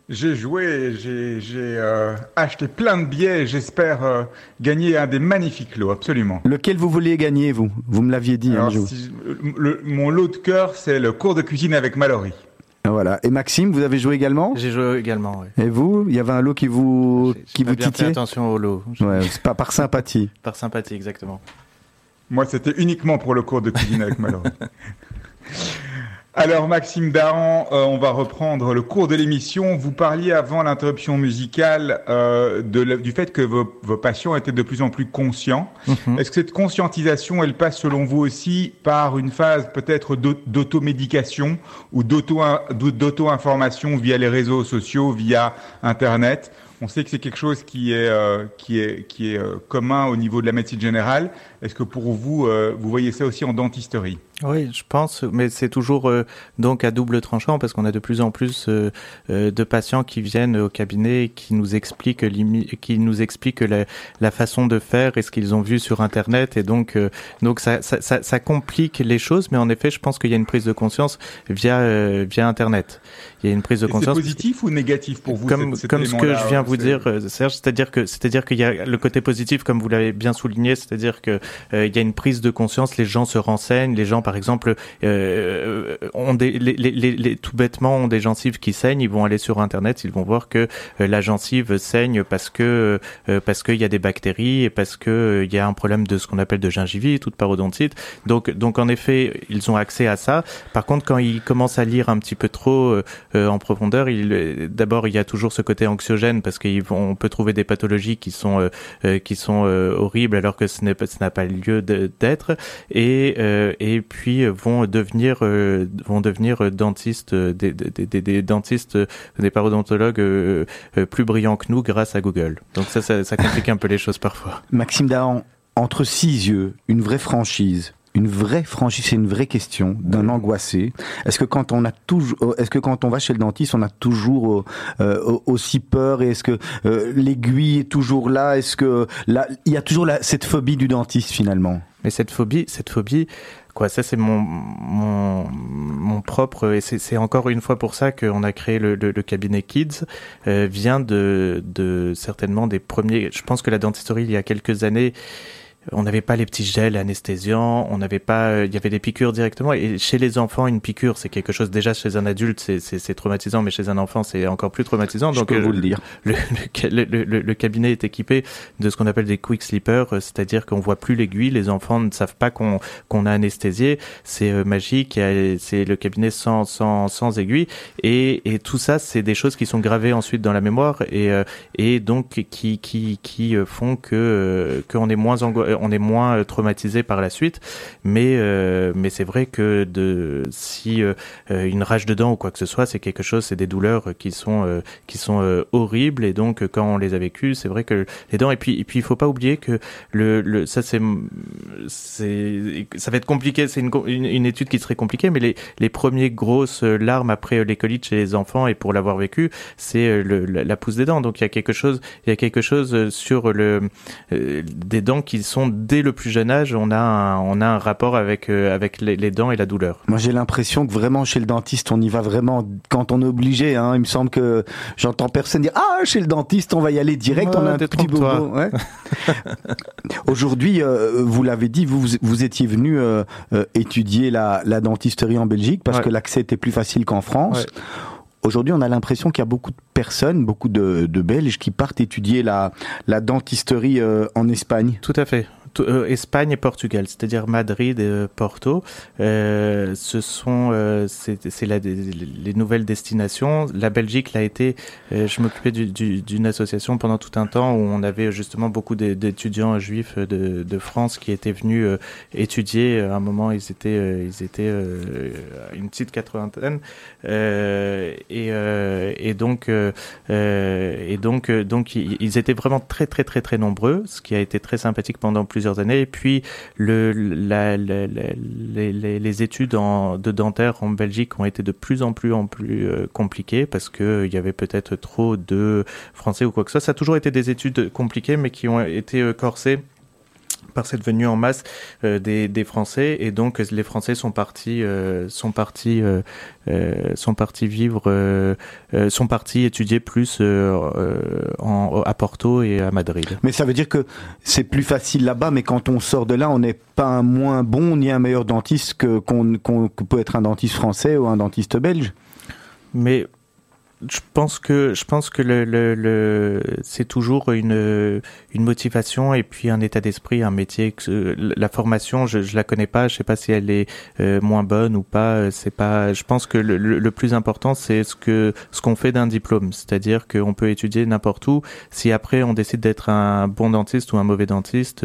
J'ai joué, j'ai euh, acheté plein de billets. J'espère euh, gagner un des magnifiques lots, absolument. Lequel vous vouliez gagner, vous? Vous me l'aviez dit. Alors, hein, si- le- mon lot de cœur, c'est le cours de cuisine avec Mallory. Voilà. Et Maxime, vous avez joué également? J'ai joué également. oui. Et vous? Il y avait un lot qui vous qui pas vous bien fait titillait? attention au lot. Ouais, c'est pas par sympathie. [laughs] Par sympathie, exactement. Moi, c'était uniquement pour le cours de cuisine avec Mallory. [laughs] Alors, Maxime Daran, euh, on va reprendre le cours de l'émission. Vous parliez avant l'interruption musicale euh, de la- du fait que vos, vos patients étaient de plus en plus conscients. Mhm. Est-ce que cette conscientisation, elle passe selon vous aussi par une phase peut-être d'au- d'automédication ou d'auto- d'auto-information via les réseaux sociaux, via Internet? On sait que c'est quelque chose qui est, euh, qui est, qui est euh, commun au niveau de la médecine générale. Est-ce que pour vous, euh, vous voyez ça aussi en dentisterie? Oui, je pense, mais c'est toujours euh, donc à double tranchant parce qu'on a de plus en plus euh, de patients qui viennent au cabinet et qui nous expliquent qui nous expliquent la, la façon de faire et ce qu'ils ont vu sur internet et donc donc ça, ça, ça, ça complique les choses, mais en effet, je pense qu'il y a une prise de conscience via via internet. Il y a une prise de Et C'est conscience. positif ou négatif pour vous comme cet- cet comme ce que je viens vous dire Serge c'est-à-dire que c'est-à-dire qu'il y a le côté positif comme vous l'avez bien souligné c'est-à-dire que il y a une prise de conscience les gens se renseignent les gens par exemple euh, ont des tout bêtement ont des gencives qui saignent ils vont aller sur internet ils vont voir que euh, la gencive saigne parce que euh, parce qu'il y a des bactéries et parce que euh, il y a un problème de ce qu'on appelle de gingivite ou de parodontite donc donc en effet ils ont accès à ça. Par contre quand ils commencent à lire un petit peu trop euh, euh, en profondeur euh, d'abord il y a toujours ce côté anxiogène parce qu'ils vont on peut trouver des pathologies qui sont euh, euh, qui sont euh, horribles alors que ce n'est pas lieu d'être et euh, et puis euh, vont devenir euh, vont devenir dentistes des, des, des, des dentistes des parodontologues plus brillants que nous grâce à Google donc ça ça, ça complique un peu les choses parfois Maxime Dahan, entre six yeux, une vraie franchise. Une vraie franchise, c'est une vraie question d'un angoissé. Est-ce que quand on a toujours, est-ce que quand on va chez le dentiste, on a toujours euh, euh, aussi peur et est-ce que euh, l'aiguille est toujours là? Est-ce que là, il y a toujours la, cette phobie du dentiste finalement? Mais cette phobie, cette phobie, quoi, ça c'est mon, mon, mon propre, et c'est c'est encore une fois pour ça qu'on a créé le, le, le cabinet Kids, euh, vient de, de certainement des premiers. Je pense que la dentisterie il y a quelques années. On n'avait pas les petits gels anesthésiants, on n'avait pas, euh, il y avait des piqûres directement. Et chez les enfants, une piqûre, c'est quelque chose déjà chez un adulte, c'est- traumatisant, mais chez un enfant, c'est encore plus traumatisant. Je Donc, peux euh, vous le dire. le, le, le- le- le cabinet est équipé de ce qu'on appelle des quick sleepers, euh, c'est-à-dire qu'on voit plus l'aiguille, les enfants ne savent pas qu'on qu'on a anesthésié, c'est magique, c'est le cabinet sans, sans, sans aiguille, et, et tout ça, c'est des choses qui sont gravées ensuite dans la mémoire, et, euh, et donc qui, qui, qui font que qu'on est moins ango- euh, on est moins euh, traumatisé par la suite, mais euh, mais c'est vrai que de si euh, une rage de dents ou quoi que ce soit, c'est quelque chose, c'est des douleurs qui sont qui sont horribles. Et donc quand on les a vécues, c'est vrai que les dents et puis et puis il faut pas oublier que le, le ça c'est c'est ça va être compliqué, c'est une, une, étude qui serait compliquée, mais les les premiers grosses larmes après l'écolite chez les enfants et pour l'avoir vécu, c'est la, la pousse des dents. Donc il y a quelque chose il y a quelque chose sur le des dents qui sont dès le plus jeune âge, on a un, on a un rapport avec euh, avec les, les dents et la douleur. Moi, j'ai l'impression que vraiment chez le dentiste, on y va vraiment quand on est obligé. Hein. Il me semble que j'entends personne dire ah chez le dentiste, on va y aller direct. On a un petit bobo. Ouais. [laughs] Aujourd'hui, euh, vous l'avez dit, vous vous étiez venu euh, étudier la, la dentisterie en Belgique parce Ouais. que l'accès était plus facile qu'en France. Ouais. aujourd'hui, on a l'impression qu'il y a beaucoup de personnes, beaucoup de, de Belges qui partent étudier la, la dentisterie en Espagne. Tout à fait. Euh, Espagne et Portugal, c'est-à-dire Madrid et euh, Porto. Euh, ce sont c'est les nouvelles destinations. La Belgique l'a été. je m'occupais d'une association pendant tout un temps où on avait justement beaucoup d'étudiants juifs de, de, France qui étaient venus étudier. À un moment, ils étaient ils étaient une petite quatre-vingtaine et, et donc et donc donc ils étaient vraiment très très très très nombreux, ce qui a été très sympathique pendant plusieurs années. Et puis, les, études de dentaire en Belgique ont été de plus en plus en plus euh, compliquées parce qu'il euh, y avait peut-être trop de Français ou quoi que ce soit. Ça a toujours été des études compliquées, mais qui ont été euh, corsées par cette venue en masse euh, des, des, Français et donc les Français sont partis euh, sont partis euh, sont partis vivre sont partis étudier plus en, à Porto et à Madrid. Mais ça veut dire que c'est plus facile là-bas, mais quand on sort de là, on n'est pas un moins bon ni un meilleur dentiste que qu'on peut être un dentiste français ou un dentiste belge. Mais je pense que je pense que le, le, le c'est toujours une une motivation et puis un état d'esprit, un métier. La formation, je, je la connais pas, je sais pas si elle est euh, moins bonne ou pas. C'est pas. Je pense que le, le plus important, c'est ce que ce qu'on fait d'un diplôme, c'est-à-dire qu'on peut étudier n'importe où. Si après on décide d'être un bon dentiste ou un mauvais dentiste,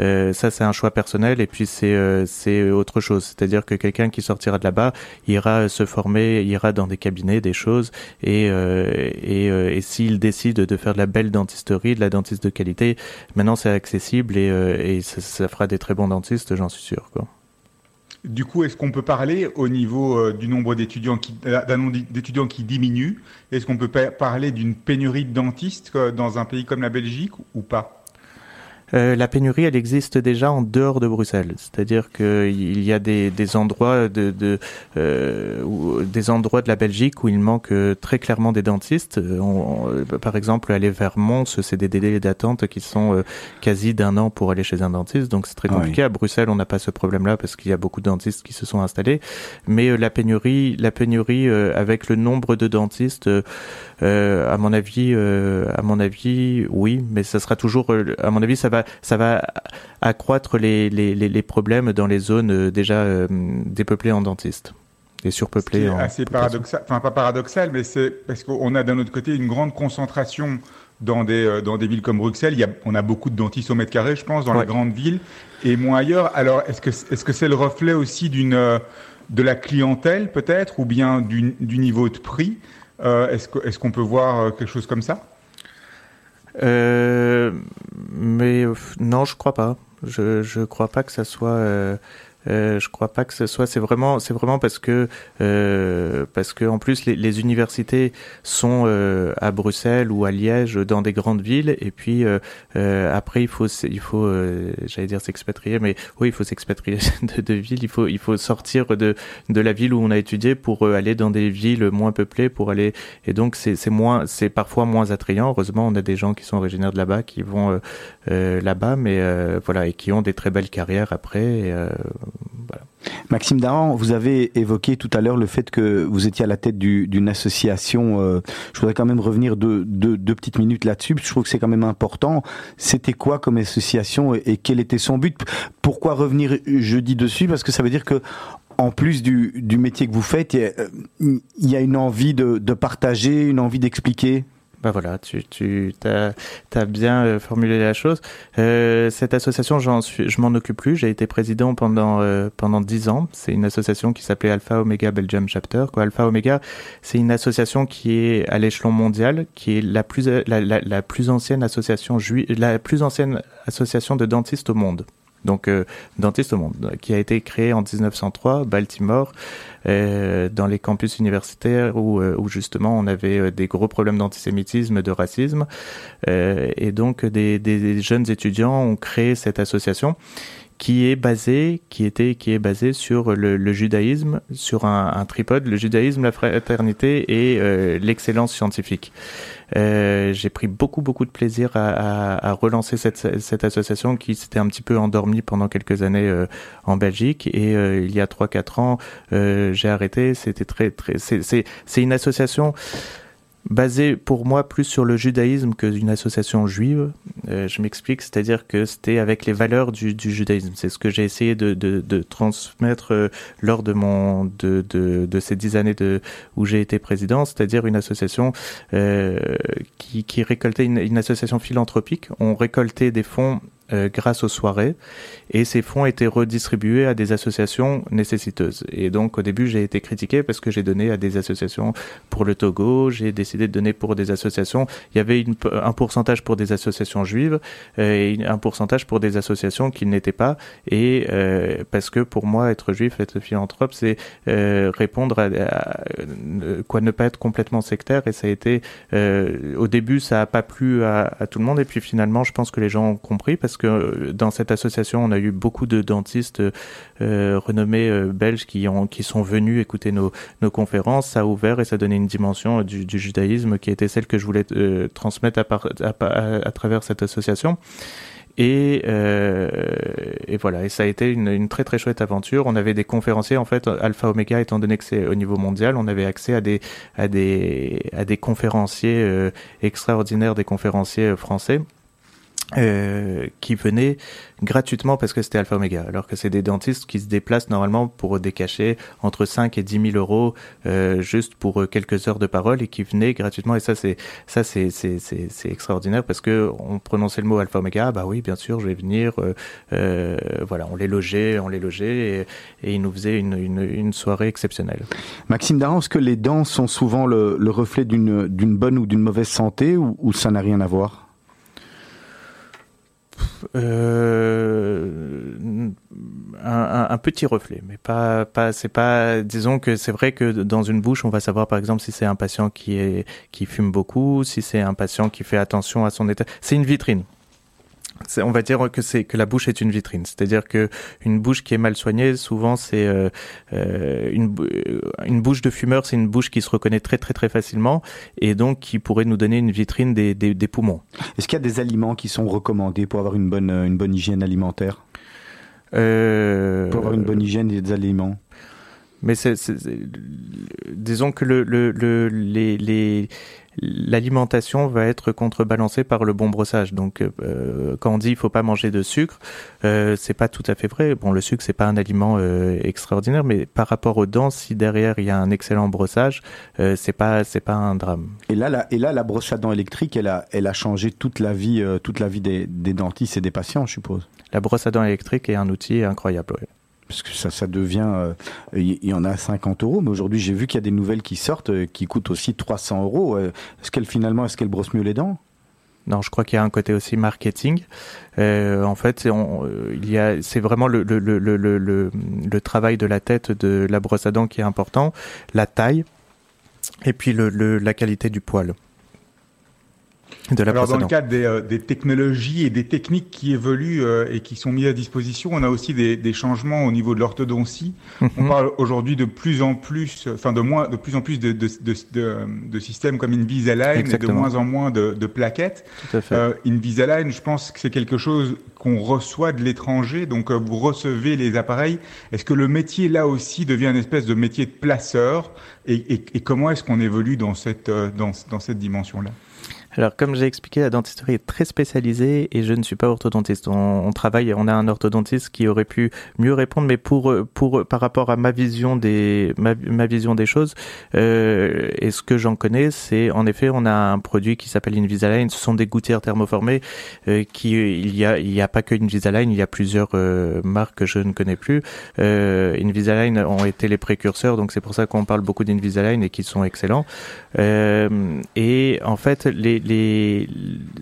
euh, ça c'est un choix personnel et puis c'est euh, c'est autre chose. C'est-à-dire que quelqu'un qui sortira de là-bas ira se former, ira dans des cabinets, des choses et et, et s'il décide de faire de la belle dentisterie, de la dentiste de qualité Maintenant, c'est accessible et, euh, ça, fera des très bons dentistes, j'en suis sûr. Du coup, est-ce qu'on peut parler au niveau euh, du nombre d'étudiants qui, d'étudiants qui diminue Est-ce qu'on peut parler d'une pénurie de dentistes euh, dans un pays comme la Belgique ou pas? Euh, la pénurie, elle existe déjà en dehors de Bruxelles. C'est-à-dire qu'il y a des, des endroits de, de euh, des endroits de la Belgique où il manque euh, très clairement des dentistes. On, par exemple, aller vers Mons, c'est des délais d'attente qui sont quasi d'un an pour aller chez un dentiste. Donc c'est très compliqué. À Bruxelles, on n'a pas ce problème-là parce qu'il y a beaucoup de dentistes qui se sont installés. Mais la pénurie, la pénurie avec le nombre de dentistes, à mon avis, à mon avis, oui. Mais ça sera toujours, à mon avis, ça va ça va accroître les, les, les, problèmes dans les zones euh, déjà euh, dépeuplées en dentistes et surpeuplées. C'est assez paradoxal, enfin pas paradoxal, mais c'est parce qu'on a d'un autre côté une grande concentration dans des, euh, dans des villes comme Bruxelles. Il y a, on a beaucoup de dentistes au mètre carré, je pense, dans les grandes villes et moins ailleurs. Alors, est-ce que est-ce que c'est le reflet aussi d'une de la clientèle peut-être ou bien du, du niveau de prix? Est-ce que, est-ce qu'on peut voir quelque chose comme ça? Mais non, je crois pas. Je je crois pas que ça soit euh, euh, je crois pas que ce soit. C'est vraiment, c'est vraiment parce que euh, parce que en plus les, les universités sont euh, à Bruxelles ou à Liège, dans des grandes villes, et puis euh, euh, après il faut il faut j'allais dire s'expatrier, mais oui il faut s'expatrier [laughs] de, de ville. Il faut il faut sortir de de la ville où on a étudié pour aller dans des villes moins peuplées pour aller et donc c'est moins c'est parfois moins attrayant. Heureusement on a des gens qui sont originaires de là-bas qui vont là-bas, mais voilà et qui ont des très belles carrières après. Maxime Daran, vous avez évoqué tout à l'heure le fait que vous étiez à la tête d'une association. Euh, je voudrais quand même revenir deux, deux, petites minutes là-dessus. Je trouve que c'est quand même important. C'était quoi comme association et, quel était son but? Pourquoi revenir jeudi dessus? Parce que ça veut dire que en plus du, métier que vous faites, il y a, une envie de partager, une envie d'expliquer. Bah voilà, tu, tu as, bien euh, formulé la chose. Euh, cette association, suis, je m'en occupe plus. J'ai été président pendant euh, pendant dix ans. C'est une association qui s'appelait Alpha Omega Belgium Chapter. Quoi. Alpha Omega, c'est une association qui est à l'échelon mondial, qui est la plus la, la, la plus ancienne association la plus ancienne association de dentistes au monde donc euh, dentiste au monde, qui a été créé en 1903, Baltimore, euh, dans les campus universitaires où, euh, justement on avait euh, des gros problèmes d'antisémitisme, de racisme, et donc des, jeunes étudiants ont créé cette association qui est basé, qui était, qui est sur le, judaïsme, sur un, tripode, le judaïsme, la fraternité et l'excellence scientifique. Euh, j'ai pris beaucoup beaucoup de plaisir à, à, à relancer cette, cette, association qui s'était un petit peu endormie pendant quelques années euh, en Belgique et euh, il y a trois quatre ans j'ai arrêté. C'était très très c'est c'est une association basé pour moi plus sur le judaïsme que d'une association juive. Euh, je m'explique, c'est-à-dire que c'était avec les valeurs du, du judaïsme. C'est ce que j'ai essayé de, de, de, transmettre euh, lors de mon de, de, ces dix années où j'ai été président, c'est-à-dire une association euh, qui, qui récoltait une, une association philanthropique. On récoltait des fonds euh, grâce aux soirées. Et ces fonds étaient redistribués à des associations nécessiteuses. Et donc au début j'ai été critiqué parce que j'ai donné à des associations pour le Togo, j'ai décidé de donner pour des associations, il y avait un pourcentage pour des associations juives euh, et un pourcentage pour des associations qui n'étaient pas. Et euh, parce que pour moi être juif, être philanthrope c'est répondre à, quoi ne pas être complètement sectaire. Et ça a été au début ça a pas plu à, à tout le monde. Et puis finalement je pense que les gens ont compris parce que euh, dans cette association, on a eu beaucoup de dentistes euh, renommés euh, belges qui, ont, qui sont venus écouter nos, conférences. Ça a ouvert et ça a donné une dimension du, judaïsme qui était celle que je voulais transmettre à, travers cette association. Et, voilà, et ça a été une, très très chouette aventure. On avait des conférenciers en fait, Alpha Omega étant donné que c'est au niveau mondial, on avait accès à des conférenciers extraordinaires, des conférenciers français euh, qui venaient gratuitement parce que c'était Alpha Omega, alors que c'est des dentistes qui se déplacent normalement pour des cachets entre 5 et 10 000 euros euh, juste pour euh, quelques heures de parole et qui venaient gratuitement. Et ça, c'est ça, c'est c'est c'est extraordinaire parce que on prononçait le mot Alpha Omega, bah oui, bien sûr, je vais venir. Euh, euh voilà, on les logeait, on les logeait et, et ils nous faisaient une, une, une soirée exceptionnelle. Maxime Daran, est-ce que les dents sont souvent le, le reflet d'une d'une bonne ou d'une mauvaise santé ou, ou ça n'a rien à voir? Euh, un, un, petit reflet, mais pas, pas, c'est pas, disons que c'est vrai que dans une bouche, on va savoir par exemple si c'est un patient qui est, qui fume beaucoup, si c'est un patient qui fait attention à son état. C'est une vitrine on va dire que c'est que la bouche est une vitrine, c'est-à-dire que une bouche qui est mal soignée, souvent c'est euh, euh une, euh, une bouche de fumeur, c'est une bouche qui se reconnaît très très très facilement et donc qui pourrait nous donner une vitrine des, des, des poumons. Est-ce qu'il y a des aliments qui sont recommandés pour avoir une bonne une bonne hygiène alimentaire? Euh... Pour avoir une bonne hygiène des aliments? Mais c'est, disons que le, le, le les, les l'alimentation va être contrebalancée par le bon brossage. Donc, euh, quand on dit il faut pas manger de sucre, euh, c'est pas tout à fait vrai. Bon, le sucre c'est pas un aliment euh, extraordinaire, mais par rapport aux dents, si derrière il y a un excellent brossage, euh, c'est pas c'est pas un drame. Et là, la, et là, la brosse à dents électrique, elle a elle a changé toute la vie toute la vie des, des dentistes et des patients, je suppose. La brosse à dents électrique est un outil incroyable. Ouais parce que ça, devient, euh, il y en a 50 euros, mais aujourd'hui j'ai vu qu'il y a des nouvelles qui sortent euh, qui coûtent aussi 300 euros. Euh, est-ce qu'elle finalement, est-ce qu'elle brosse mieux les dents? Non, je crois qu'il y a un côté aussi marketing. En fait, il y a, c'est vraiment le, travail de la tête de la brosse à dents qui est important, la taille, et puis la qualité du poil. Alors dans le cadre des, euh, des, technologies et des techniques qui évoluent euh, et qui sont mises à disposition, on a aussi des, des changements au niveau de l'orthodontie. On mhm. parle aujourd'hui de plus en plus, enfin de moins, de plus en plus de, de, de, de systèmes comme Invisalign et de moins en moins de, plaquettes. Tout à fait. Euh, Invisalign, je pense que c'est quelque chose qu'on reçoit de l'étranger, donc vous recevez les appareils. Est-ce que le métier là aussi devient une espèce de métier de placeur? Et, et, et comment est-ce qu'on évolue dans cette dans, dans cette dimension là? Alors, comme j'ai expliqué, la dentisterie est très spécialisée et je ne suis pas orthodontiste. On, on, travaille, on a un orthodontiste qui aurait pu mieux répondre, mais pour pour par rapport à ma vision des ma, ma vision des choses euh, et ce que j'en connais, c'est en effet, on a un produit qui s'appelle Invisalign. Ce sont des gouttières thermoformées euh, qui il y a il y a pas que Invisalign, il y a plusieurs euh, marques que je ne connais plus. Euh, Invisalign ont été les précurseurs, donc c'est pour ça qu'on parle beaucoup d'Invisalign et qui sont excellents. Euh, et en fait, les les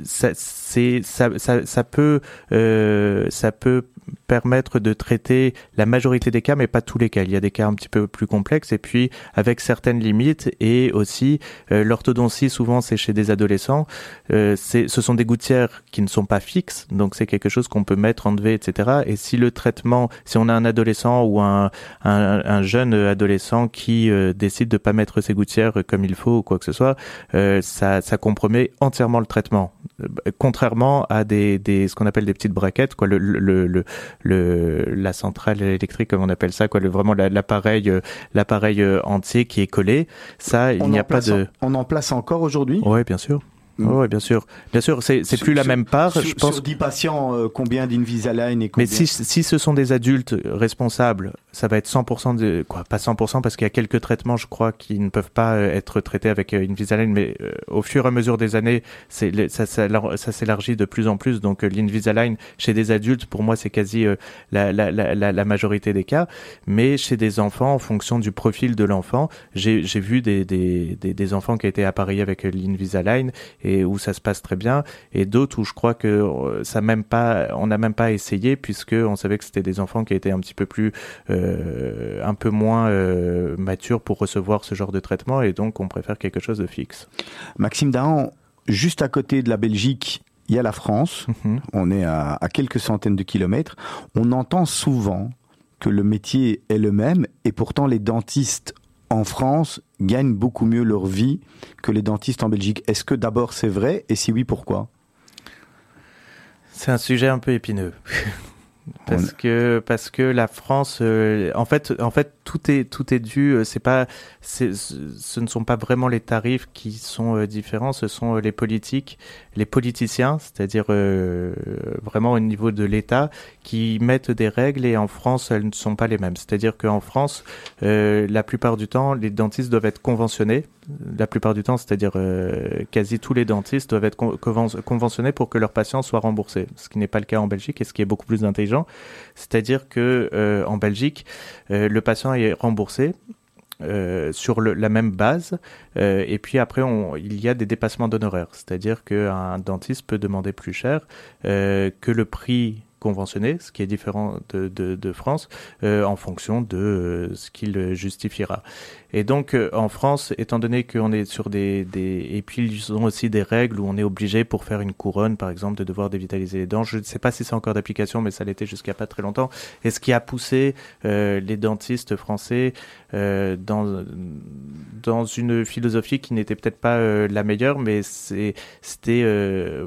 ça, ça, ça, ça peut euh, ça peut permettre de traiter la majorité des cas, mais pas tous les cas. Il y a des cas un petit peu plus complexes et puis avec certaines limites et aussi euh, l'orthodontie souvent c'est chez des adolescents. Euh, ce sont des gouttières qui ne sont pas fixes, donc c'est quelque chose qu'on peut mettre, enlever, etc. Et si le traitement, si on a un adolescent ou un, un, jeune adolescent qui euh, décide de pas mettre ses gouttières comme il faut ou quoi que ce soit, ça, ça compromet entièrement le traitement. Contrairement à des, ce qu'on appelle des petites braquettes, quoi, le, la centrale électrique, comme on appelle ça, quoi, le, vraiment l'appareil, euh, l'appareil euh, entier qui est collé. Ça, il n'y a pas de. On en place encore aujourd'hui? Oui, bien sûr. Mm. Oui, bien sûr. Bien sûr, c'est plus la même part. Sur, je pense... sur 10 patients, euh, combien d'Invisalign et combien... Mais si, si ce sont des adultes responsables, ça va être 100% de... Quoi, pas 100% parce qu'il y a quelques traitements, je crois, qui ne peuvent pas euh, être traités avec euh, Invisalign, mais au fur et à mesure des années, ça, ça, ça s'élargit de plus en plus. Donc l'Invisalign, chez des adultes, pour moi, c'est quasi la, la, la, la, majorité des cas. Mais chez des enfants, en fonction du profil de l'enfant, j'ai vu des, des, des, des, enfants qui ont été appareillés avec l'Invisalign et où ça se passe très bien, et d'autres où je crois que euh, ça même pas, on n'a même pas essayé puisque on savait que c'était des enfants qui étaient un petit peu plus, euh, un peu moins euh, matures pour recevoir ce genre de traitement, et donc on préfère quelque chose de fixe. Maxime Dahan, juste à côté de la Belgique, il y a la France. Mhm. On est à, à, quelques centaines de kilomètres. On entend souvent que le métier est le même et pourtant les dentistes en France gagnent beaucoup mieux leur vie que les dentistes en Belgique. Est-ce que d'abord c'est vrai et si oui, pourquoi? C'est un sujet un peu épineux. [laughs] parce que parce que la France euh, en fait en fait tout est tout est dû euh, c'est pas ce ne sont pas vraiment les tarifs qui sont euh, différents ce sont les politiques les politiciens c'est-à-dire vraiment au niveau de l'État qui mettent des règles et en France elles ne sont pas les mêmes. C'est-à-dire qu'en France la plupart du temps les dentistes doivent être conventionnés. La plupart du temps c'est-à-dire quasi tous les dentistes doivent être conventionnés pour que leurs patients soient remboursés ce qui n'est pas le cas en Belgique et ce qui est beaucoup plus intelligent. C'est-à-dire que euh, en Belgique, euh, le patient est remboursé euh, sur la même base. et puis après, il y a des dépassements d'honoraires. C'est-à-dire qu'un dentiste peut demander plus cher que le prix conventionné, ce qui est différent de, France, en fonction de ce qu'il justifiera. Et donc, euh, en France, étant donné qu'on est sur des, Et puis, ils ont aussi des règles où on est obligé, pour faire une couronne, par exemple, de devoir dévitaliser les dents. Je ne sais pas si c'est encore d'application, mais ça l'était jusqu'à pas très longtemps. Et ce qui a poussé euh, les dentistes français euh, dans, dans une philosophie qui n'était peut-être pas euh, la meilleure, mais c'était euh,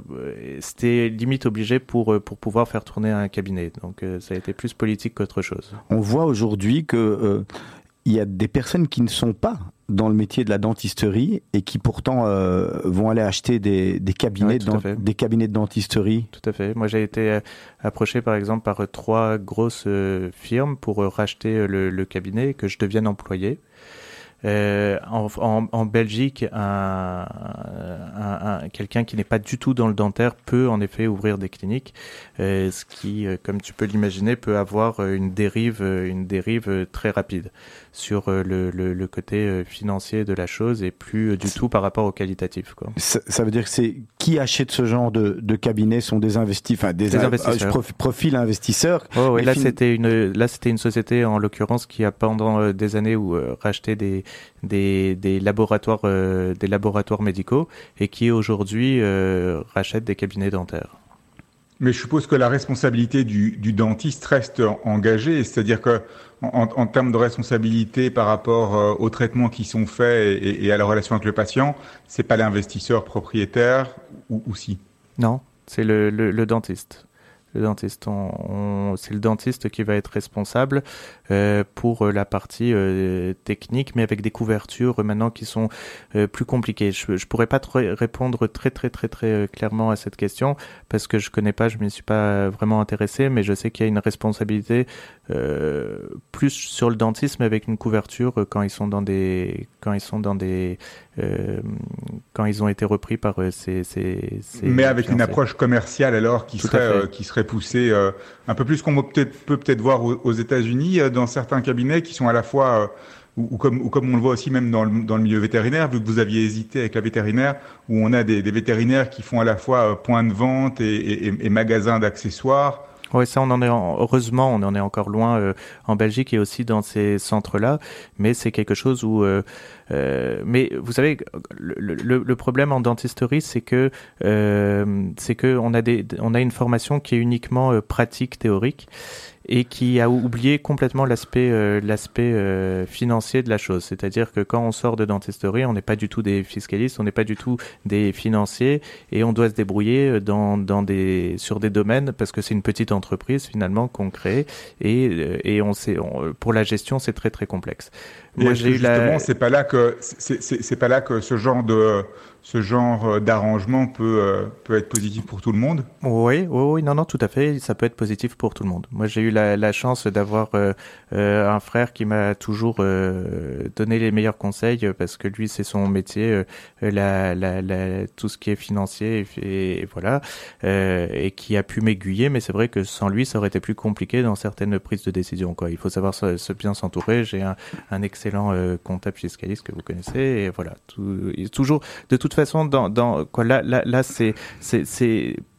c'était limite obligé pour, pour pouvoir faire tourner un cabinet. Donc, ça a été plus politique qu'autre chose. On voit aujourd'hui que il y a des personnes qui ne sont pas dans le métier de la dentisterie et qui pourtant euh, vont aller acheter des, des cabinets de, des cabinets de dentisterie. Tout à fait. Moi, j'ai été euh, approché par exemple par trois grosses euh, firmes pour racheter le, le, cabinet et que je devienne employé. Euh, en, en, en, Belgique, un, un, un, quelqu'un qui n'est pas du tout dans le dentaire peut en effet ouvrir des cliniques, euh, ce qui, comme tu peux l'imaginer, peut avoir une dérive, une dérive très rapide sur euh, le, le, le, côté euh, financier de la chose et plus euh, du tout par rapport au qualitatif. Quoi. Ça, ça veut dire que c'est qui achète ce genre de, de cabinet sont des investisseurs, enfin des, des investisseurs. Prof, profil investisseurs. Oh, oui, là c'était une là c'était une société en l'occurrence qui a pendant des années où racheté des des, des laboratoires des laboratoires médicaux et qui aujourd'hui rachète des cabinets dentaires. Mais je suppose que la responsabilité du, du dentiste reste engagée, c'est-à-dire que en, en, termes de responsabilité par rapport euh, aux traitements qui sont faits et, et, à la relation avec le patient, c'est pas l'investisseur propriétaire ou, ou si? Non, c'est le, le, le, dentiste le dentiste. On, c'est le dentiste qui va être responsable euh, pour la partie euh, technique, mais avec des couvertures maintenant qui sont euh, plus compliquées. Je, ne pourrais pas répondre très très très très euh, clairement à cette question parce que je connais pas, je m'y suis pas vraiment intéressé, mais je sais qu'il y a une responsabilité euh, plus sur le dentisme avec une couverture quand ils sont dans des quand ils sont dans des quand ils ont été repris par ces, ces, ces mais avec une approche commerciale alors qui serait qui serait poussé euh, un peu plus qu'on peut peut peut-être voir aux, aux États-Unis euh, dans certains cabinets qui sont à la fois euh, ou, comme, comme on le voit aussi même dans le, dans le milieu vétérinaire, vu que vous aviez hésité avec la vétérinaire, où on a des, vétérinaires qui font à la fois point de vente et, et, magasin d'accessoires. Oui, ça, on en est heureusement, on en est encore loin euh, en Belgique et aussi dans ces centres-là, mais c'est quelque chose où, euh, euh, mais vous savez, le, problème en dentisterie, c'est que c'est que on a des, on a une formation qui est uniquement pratique théorique et qui a oublié complètement l'aspect euh, l'aspect euh, financier de la chose. C'est-à-dire que quand on sort de dentisterie, on n'est pas du tout des fiscalistes, on n'est pas du tout des financiers et on doit se débrouiller euh, dans, dans des sur des domaines parce que c'est une petite entreprise finalement qu'on crée et, et on sait pour la gestion c'est très très complexe. Moi j'ai eu la c'est pas là que c'est pas là que ce genre de ce genre euh, d'arrangement peut, euh, peut être positif pour tout le monde? Oui, oui, oui, non, non, tout à fait, ça peut être positif pour tout le monde. Moi, j'ai eu la, chance d'avoir euh, un frère qui m'a toujours donné les meilleurs conseils parce que lui, c'est son métier, tout ce qui est financier et, voilà, et qui a pu m'aiguiller, mais c'est vrai que sans lui, ça aurait été plus compliqué dans certaines prises de décision. Il faut savoir se, bien s'entourer. J'ai un, excellent comptable fiscaliste que vous connaissez, et voilà, toujours, de toute façon, dans, dans quoi, là, c'est,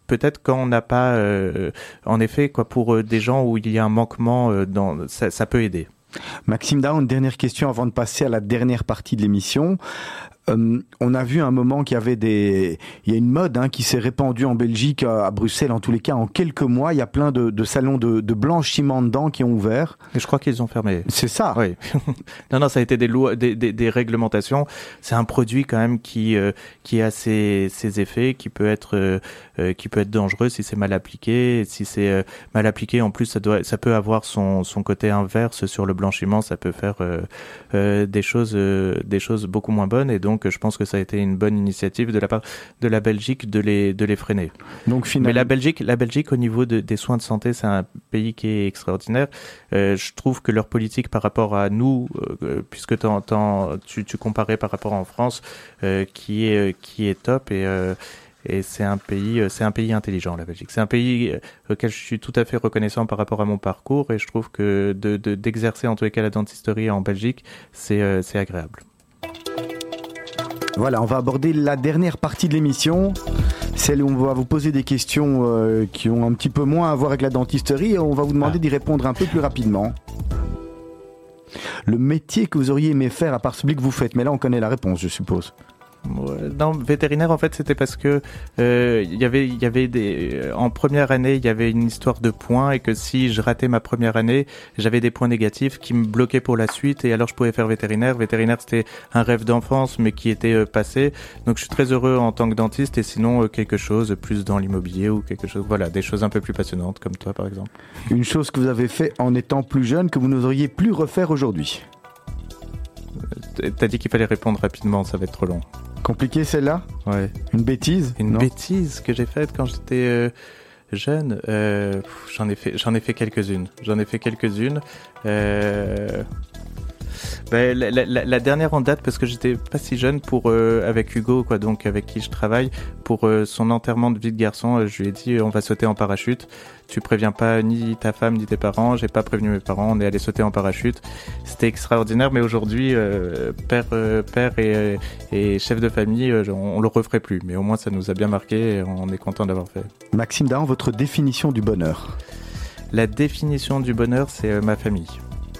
peut-être quand on n'a pas, euh, en effet, quoi, pour euh, des gens où il y a un manquement, euh, ça, ça peut aider. Maxime Down, dernière question avant de passer à la dernière partie de l'émission. Euh, on a vu un moment qu'il y avait des, il y a une mode hein, qui s'est répandue en Belgique, à Bruxelles en tous les cas, en quelques mois, il y a plein de, salons de, blanchiment de dents qui ont ouvert. Et je crois qu'ils ont fermé. C'est ça. Oui. [laughs] non, non, ça a été des lois, des, des, réglementations. C'est un produit quand même qui euh, qui a ses, ses effets, qui peut être euh, qui peut être dangereux si c'est mal appliqué. Si c'est mal appliqué, en plus, ça doit, ça peut avoir son son côté inverse sur le blanchiment. Ça peut faire des choses des choses beaucoup moins bonnes et donc donc je pense que ça a été une bonne initiative de la part de la Belgique de les, de les freiner. Donc finalement... Mais la Belgique, la Belgique au niveau des soins de santé, c'est un pays qui est extraordinaire. Euh, je trouve que leur politique par rapport à nous, euh, puisque tu, tu comparais par rapport en France, euh, qui est qui est top et et c'est un pays c'est un pays intelligent la Belgique c'est un pays auquel je suis tout à fait reconnaissant par rapport à mon parcours et je trouve que de d'exercer en tous les cas la dentisterie en Belgique c'est c'est agréable voilà, on va aborder la dernière partie de l'émission, celle où on va vous poser des questions euh, qui ont un petit peu moins à voir avec la dentisterie et on va vous demander ah. d'y répondre un peu plus rapidement. Le métier que vous auriez aimé faire à part celui que vous faites, mais là on connaît la réponse, je suppose. Non, vétérinaire en fait c'était parce que euh, il y avait il y avait des euh, en première année il y avait une histoire de points et que si je ratais ma première année j'avais des points négatifs qui me bloquaient pour la suite et alors je pouvais faire vétérinaire. Vétérinaire c'était un rêve d'enfance mais qui était euh, passé donc je suis très heureux en tant que dentiste et sinon euh, quelque chose plus dans l'immobilier ou quelque chose voilà des choses un peu plus passionnantes comme toi par exemple. Une chose que vous avez fait en étant plus jeune que vous n'oseriez plus refaire aujourd'hui. T'as dit qu'il fallait répondre rapidement, ça va être trop long. Compliqué celle-là Ouais. Une bêtise Une bêtise que j'ai faite quand j'étais euh, jeune. Euh, j'en ai fait, j'en ai fait quelques-unes. J'en ai fait quelques-unes. Euh, ben, la, la, la, dernière en date, parce que j'étais pas si jeune pour euh, avec Hugo, quoi, donc avec qui je travaille, pour euh, son enterrement de vie de garçon, euh, je lui ai dit on va sauter en parachute. Tu préviens pas ni ta femme ni tes parents. J'ai pas prévenu mes parents. On est allé sauter en parachute. C'était extraordinaire, mais aujourd'hui, père, père et, et, chef de famille, on, le referait plus. Mais au moins, ça nous a bien marqué. Et on est content d'avoir fait. Maxime Dahan, votre définition du bonheur? La définition du bonheur, c'est ma famille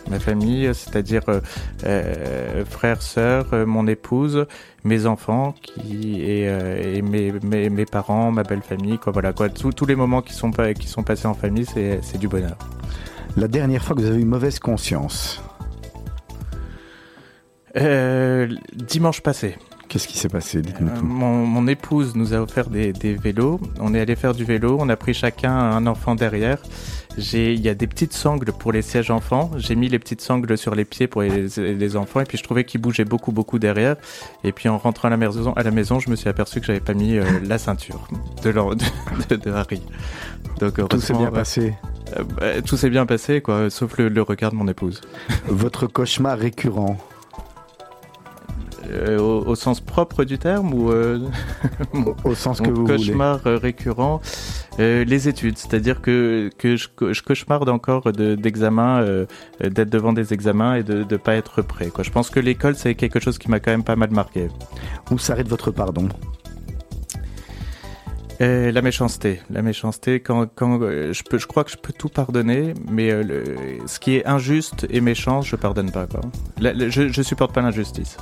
ma famille, c'est-à-dire euh, euh, frères, sœurs, euh, mon épouse, mes enfants qui et, mes, mes, mes, parents, ma belle famille, quoi. Voilà quoi. Tous, les moments qui sont qui sont passés en famille, c'est du bonheur. La dernière fois que vous avez eu mauvaise conscience Dimanche passé. Qu'est-ce qui s'est passé mon, mon, épouse nous a offert des, des, vélos. On est allé faire du vélo. On a pris chacun un enfant derrière. Il y a des petites sangles pour les sièges enfants. J'ai mis les petites sangles sur les pieds pour les, les enfants et puis je trouvais qu'ils bougeaient beaucoup beaucoup derrière. Et puis en rentrant à la maison, à la maison, je me suis aperçu que j'avais pas mis euh, la ceinture de, de, de, Harry. Donc tout s'est bien passé. Euh, bah, tout s'est bien passé quoi, sauf le, le regard de mon épouse. Votre cauchemar récurrent. Euh, au, sens propre du terme ou euh, [laughs] au sens que vous cauchemar récurrent? Les études c'est-à-dire que que je, je cauchemarde encore d'examens d'être devant des examens et de ne pas être prêt quoi je pense que l'école c'est quelque chose qui m'a quand même pas mal marqué où s'arrête votre pardon? Euh, la méchanceté, la méchanceté. Quand, quand euh, je peux, je crois que je peux tout pardonner, mais euh, le, ce qui est injuste et méchant, je pardonne pas. Quoi. La- la- je, je supporte pas l'injustice.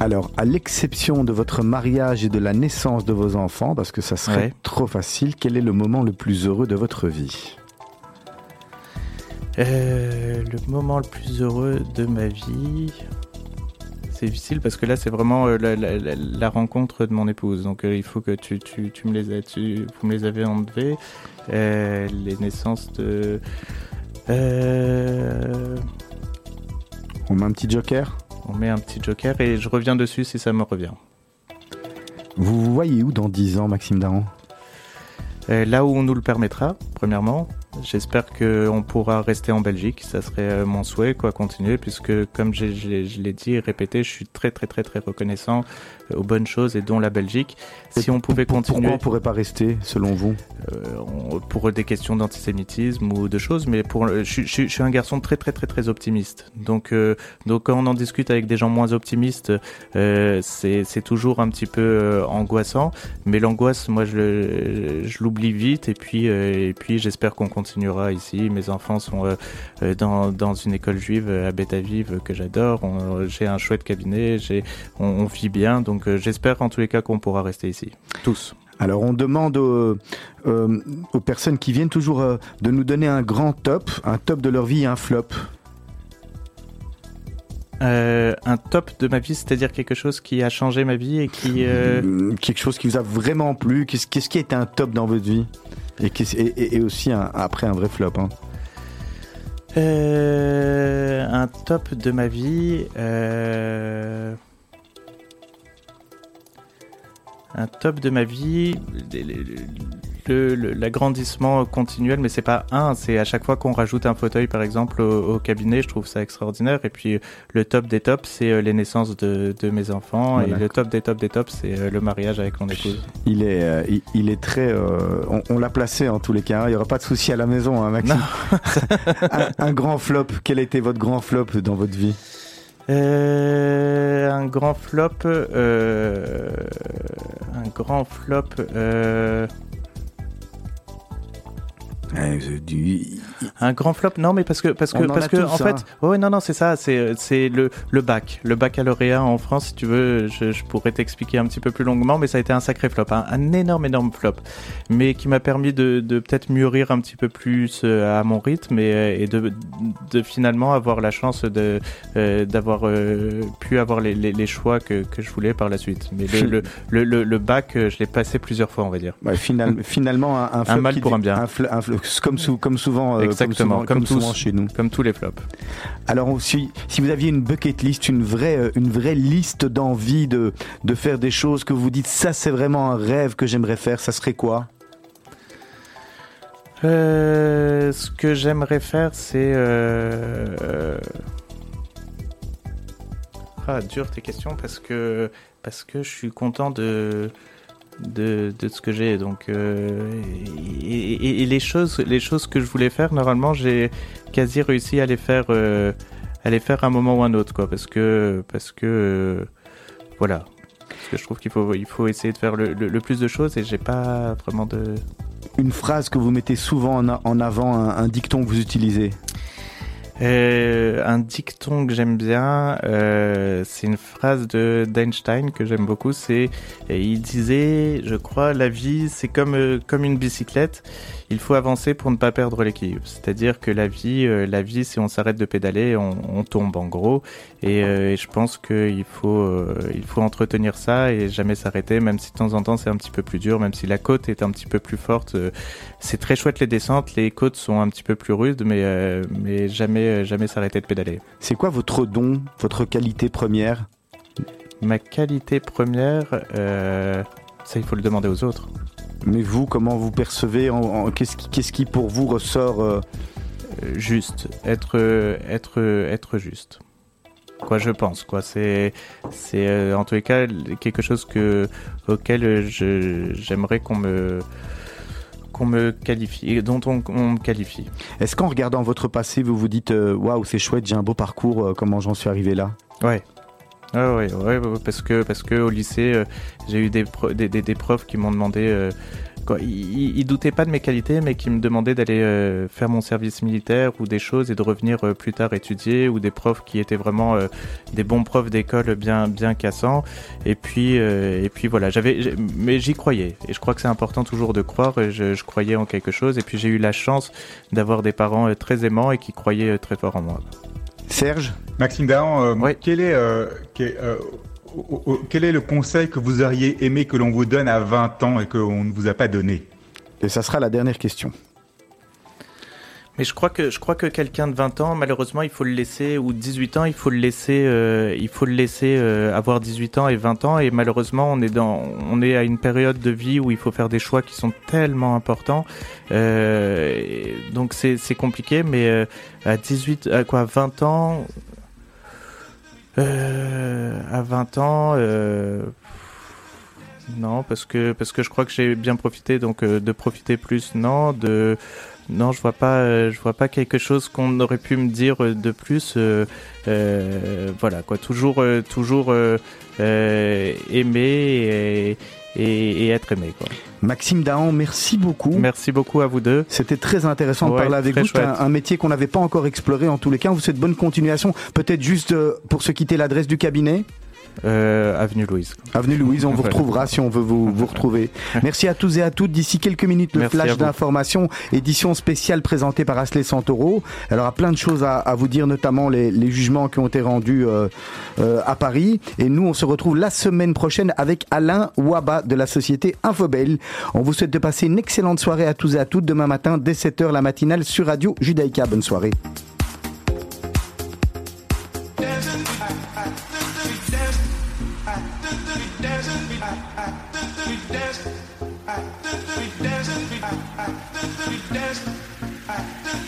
Alors, à l'exception de votre mariage et de la naissance de vos enfants, parce que ça serait Ouais. trop facile, quel est le moment le plus heureux de votre vie? Euh, le moment le plus heureux de ma vie. C'est difficile parce que là, c'est vraiment euh, la, la- la- la rencontre de mon épouse. Donc, euh, il faut que tu, tu, tu me les as, tu, vous me les avez enlevés. Euh, les naissances de. Euh, On met un petit joker? On met un petit joker et je reviens dessus si ça me revient. Vous vous voyez où dans 10 ans, Maxime Daron Euh, là où on nous le permettra, premièrement. J'espère qu'on pourra rester en Belgique. Ça serait euh, mon souhait, quoi, continuer, puisque comme je l'ai dit et répété, je suis très, très, très, très reconnaissant euh, aux bonnes choses et dont la Belgique. Si on pouvait continuer Pourquoi on pourrait pas rester, selon vous? Euh, on- pour des questions d'antisémitisme ou de choses, mais pour, je, suis- je un garçon très, très, très, très optimiste. Donc, euh, donc quand on en discute avec des gens moins optimistes, euh, c'est toujours un petit peu angoissant. Mais l'angoisse, moi, je, l'oublie vite. Et puis, et puis j'espère qu'on continuera ici. Mes enfants sont euh, euh, dans, dans une école juive à Betaviv euh, que j'adore. J'ai un chouette cabinet. On, vit bien. Donc, euh, j'espère en tous les cas qu'on pourra rester ici. Tous. Alors, on demande aux, personnes qui viennent toujours de nous donner un grand top, un top de leur vie et un flop. Euh, un top de ma vie, c'est-à-dire quelque chose qui a changé ma vie et qui... euh, Mm, Quelque chose qui vous a vraiment plu Qu'est-ce qui a été un top dans votre vie et aussi un- après un vrai flop hein. euh, un top de ma vie... un top de ma vie, l'agrandissement continuel, mais c'est pas un, c'est à chaque fois qu'on rajoute un fauteuil par exemple au, au cabinet, je trouve ça extraordinaire. Et puis le top des tops, c'est euh, les naissances de, de mes enfants, Voilà. et le top des tops des tops, c'est euh, le mariage avec mon épouse. il, est, euh, il, il est très... euh, on on l'a placé en tous les cas, il n'y aura pas de souci à la maison, hein, Maxime. [laughs] un, un grand flop, quel a été votre grand flop dans votre vie? Euh, un grand flop. euh, un grand flop. euh, du- un grand flop. Non, mais parce que parce que On en parce a que tous, en hein. fait, ouais, non, non, c'est ça. C'est c'est le le bac, le baccalauréat en France. Si tu veux, je, je pourrais t'expliquer un petit peu plus longuement, mais ça a été un sacré flop, hein, un énorme énorme flop, mais qui m'a permis de de peut-être mûrir un petit peu plus euh, à mon rythme et, euh, et de de finalement avoir la chance de euh, d'avoir euh, pu avoir les, les, les choix que que je voulais par la suite. Mais le le le, le, le bac, je l'ai passé plusieurs fois, on va dire. Ouais, final- finalement, un, un flop mal qui pour dit- un bien. un flop, comme, sou- comme souvent, euh, Exactement, comme souvent, comme comme tous. souvent chez nous. Comme tous les flops. Alors, si, si vous aviez une bucket list, une vraie, euh, une vraie liste d'envie de, de faire des choses que vous dites, ça c'est vraiment un rêve que j'aimerais faire, ça serait quoi? Euh, ce que j'aimerais faire, c'est. Euh... euh, Ah, dur tes questions parce que parce que je suis content de de, de ce que j'ai. Donc euh, et, les choses les choses que je voulais faire, normalement, j'ai quasi réussi à les faire euh, à les faire un moment ou un autre, quoi. Parce que parce que euh, voilà. Parce que je trouve qu'il faut il faut essayer de faire le, le- plus de choses et j'ai pas vraiment de Une phrase que vous mettez souvent en, en avant, un dicton que vous utilisez? Euh, un dicton que j'aime bien, euh, c'est une phrase de d'Einstein que j'aime beaucoup. C'est, et il disait, je crois, la vie c'est comme euh, comme une bicyclette. Il faut avancer pour ne pas perdre l'équilibre. C'est-à-dire que la vie, euh, la vie, si on s'arrête de pédaler, on tombe en gros. Et, euh, et je pense qu'il faut euh, il faut entretenir ça et jamais s'arrêter, même si de temps en temps c'est un petit peu plus dur, même si la côte est un petit peu plus forte. euh, c'est très chouette les descentes, les côtes sont un petit peu plus rudes, mais mais jamais jamais s'arrêter de pédaler. C'est quoi votre don, votre qualité première? Ma qualité première, ça il faut le demander aux autres. Mais vous, comment vous percevez en- en- Qu'est-ce qui, qu'est-ce qui pour vous ressort juste, être être être juste. Quoi, je pense. Quoi, c'est c'est euh, en tous les cas quelque chose que auquel je j'aimerais qu'on me qu'on me qualifie, dont on, on me qualifie. Est-ce qu'en regardant votre passé, vous vous dites euh, waouh, c'est chouette, j'ai un beau parcours, euh, comment j'en suis arrivé là? Ouais. Ouais, ouais, ouais, ouais, parce que parce que au lycée, euh, j'ai eu des, pro- des, des, des profs qui m'ont demandé euh, il, il, doutait pas de mes qualités, mais qui me demandait d'aller euh, faire mon service militaire ou des choses et de revenir euh, plus tard étudier, ou des profs qui étaient vraiment euh, des bons profs d'école bien bien cassants. Et puis et puis voilà, j'avais, mais j'y croyais. Et je crois que c'est important toujours de croire. Je, je, croyais en quelque chose. Et puis j'ai eu la chance d'avoir des parents très aimants et qui croyaient très fort en moi. Serge, Maxime Dahan, oui. quel est, quel, quel est le conseil que vous auriez aimé que l'on vous donne à 20 ans et qu'on ne vous a pas donné? Et ça sera la dernière question. Mais je crois que je crois que quelqu'un de 20 ans, malheureusement, il faut le laisser ou 18 ans, il faut le laisser, euh, il faut le laisser euh, avoir 18 ans et 20 ans. Et malheureusement, on est dans, on est à une période de vie où il faut faire des choix qui sont tellement importants. Euh, donc c'est compliqué, mais euh, à 18, à quoi, 20 ans, euh, à 20 ans, euh, non, parce que parce que je crois que j'ai bien profité, donc euh, de profiter plus, non, de non, je vois pas, je vois pas quelque chose qu'on aurait pu me dire de plus. voilà, quoi, toujours, toujours aimer et, et, et, être aimé. Quoi. Maxime Dahan, merci beaucoup. Merci beaucoup à vous deux. C'était très intéressant ouais, de parler avec vous. C'est un, un, métier qu'on n'avait pas encore exploré en tous les cas. On vous souhaite bonne continuation. Peut-être juste euh, pour se quitter l'adresse du cabinet euh, Avenue Louise. Avenue Louise, on vous [laughs] retrouvera si on veut vous, vous [laughs] retrouver. Merci à tous et à toutes. D'ici quelques minutes, le Merci flash d'information, édition spéciale présentée par Asley Santoro. Elle aura plein de choses à, à vous dire, notamment les, les, jugements qui ont été rendus euh, euh, à Paris. Et nous, on se retrouve la semaine prochaine avec Alain Waba de la société Infobel. On vous souhaite de passer une excellente soirée à tous et à toutes. Demain matin, dès 7h, la matinale sur Radio Judaïka. Bonne soirée. Les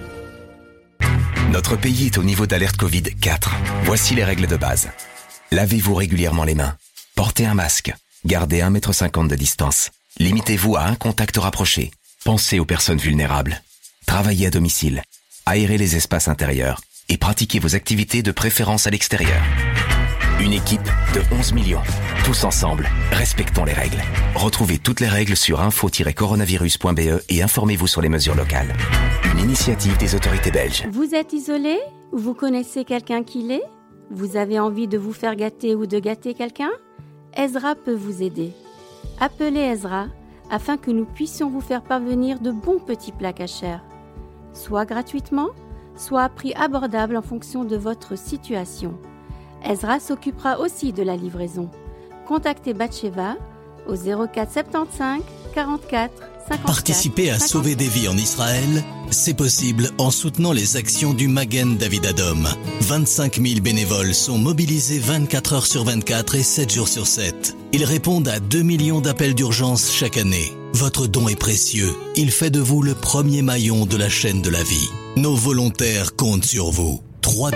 Notre pays est au niveau d'alerte Covid 4. Voici les règles de base. Lavez-vous régulièrement les mains. Portez un masque. Gardez 1,50 m de distance. Limitez-vous à un contact rapproché. Pensez aux personnes vulnérables. Travaillez à domicile. Aérez les espaces intérieurs. Et pratiquez vos activités de préférence à l'extérieur. Une équipe de 11 millions. Tous ensemble, respectons les règles. Retrouvez toutes les règles sur info-coronavirus.be et informez-vous sur les mesures locales. Une initiative des autorités belges. Vous êtes isolé? Vous connaissez quelqu'un qui l'est? Vous avez envie de vous faire gâter ou de gâter quelqu'un? Ezra peut vous aider. Appelez Ezra afin que nous puissions vous faire parvenir de bons petits plats cachers, soit gratuitement, soit à prix abordable en fonction de votre situation. Ezra s'occupera aussi de la livraison. Contactez Batcheva au 04 75 44 54 Participer à 54. sauver des vies en Israël, c'est possible en soutenant les actions du Magen David Adom. 25 000 bénévoles sont mobilisés 24 heures sur 24 et 7 jours sur 7. Ils répondent à 2 millions d'appels d'urgence chaque année. Votre don est précieux. Il fait de vous le premier maillon de la chaîne de la vie. Nos volontaires comptent sur vous. 3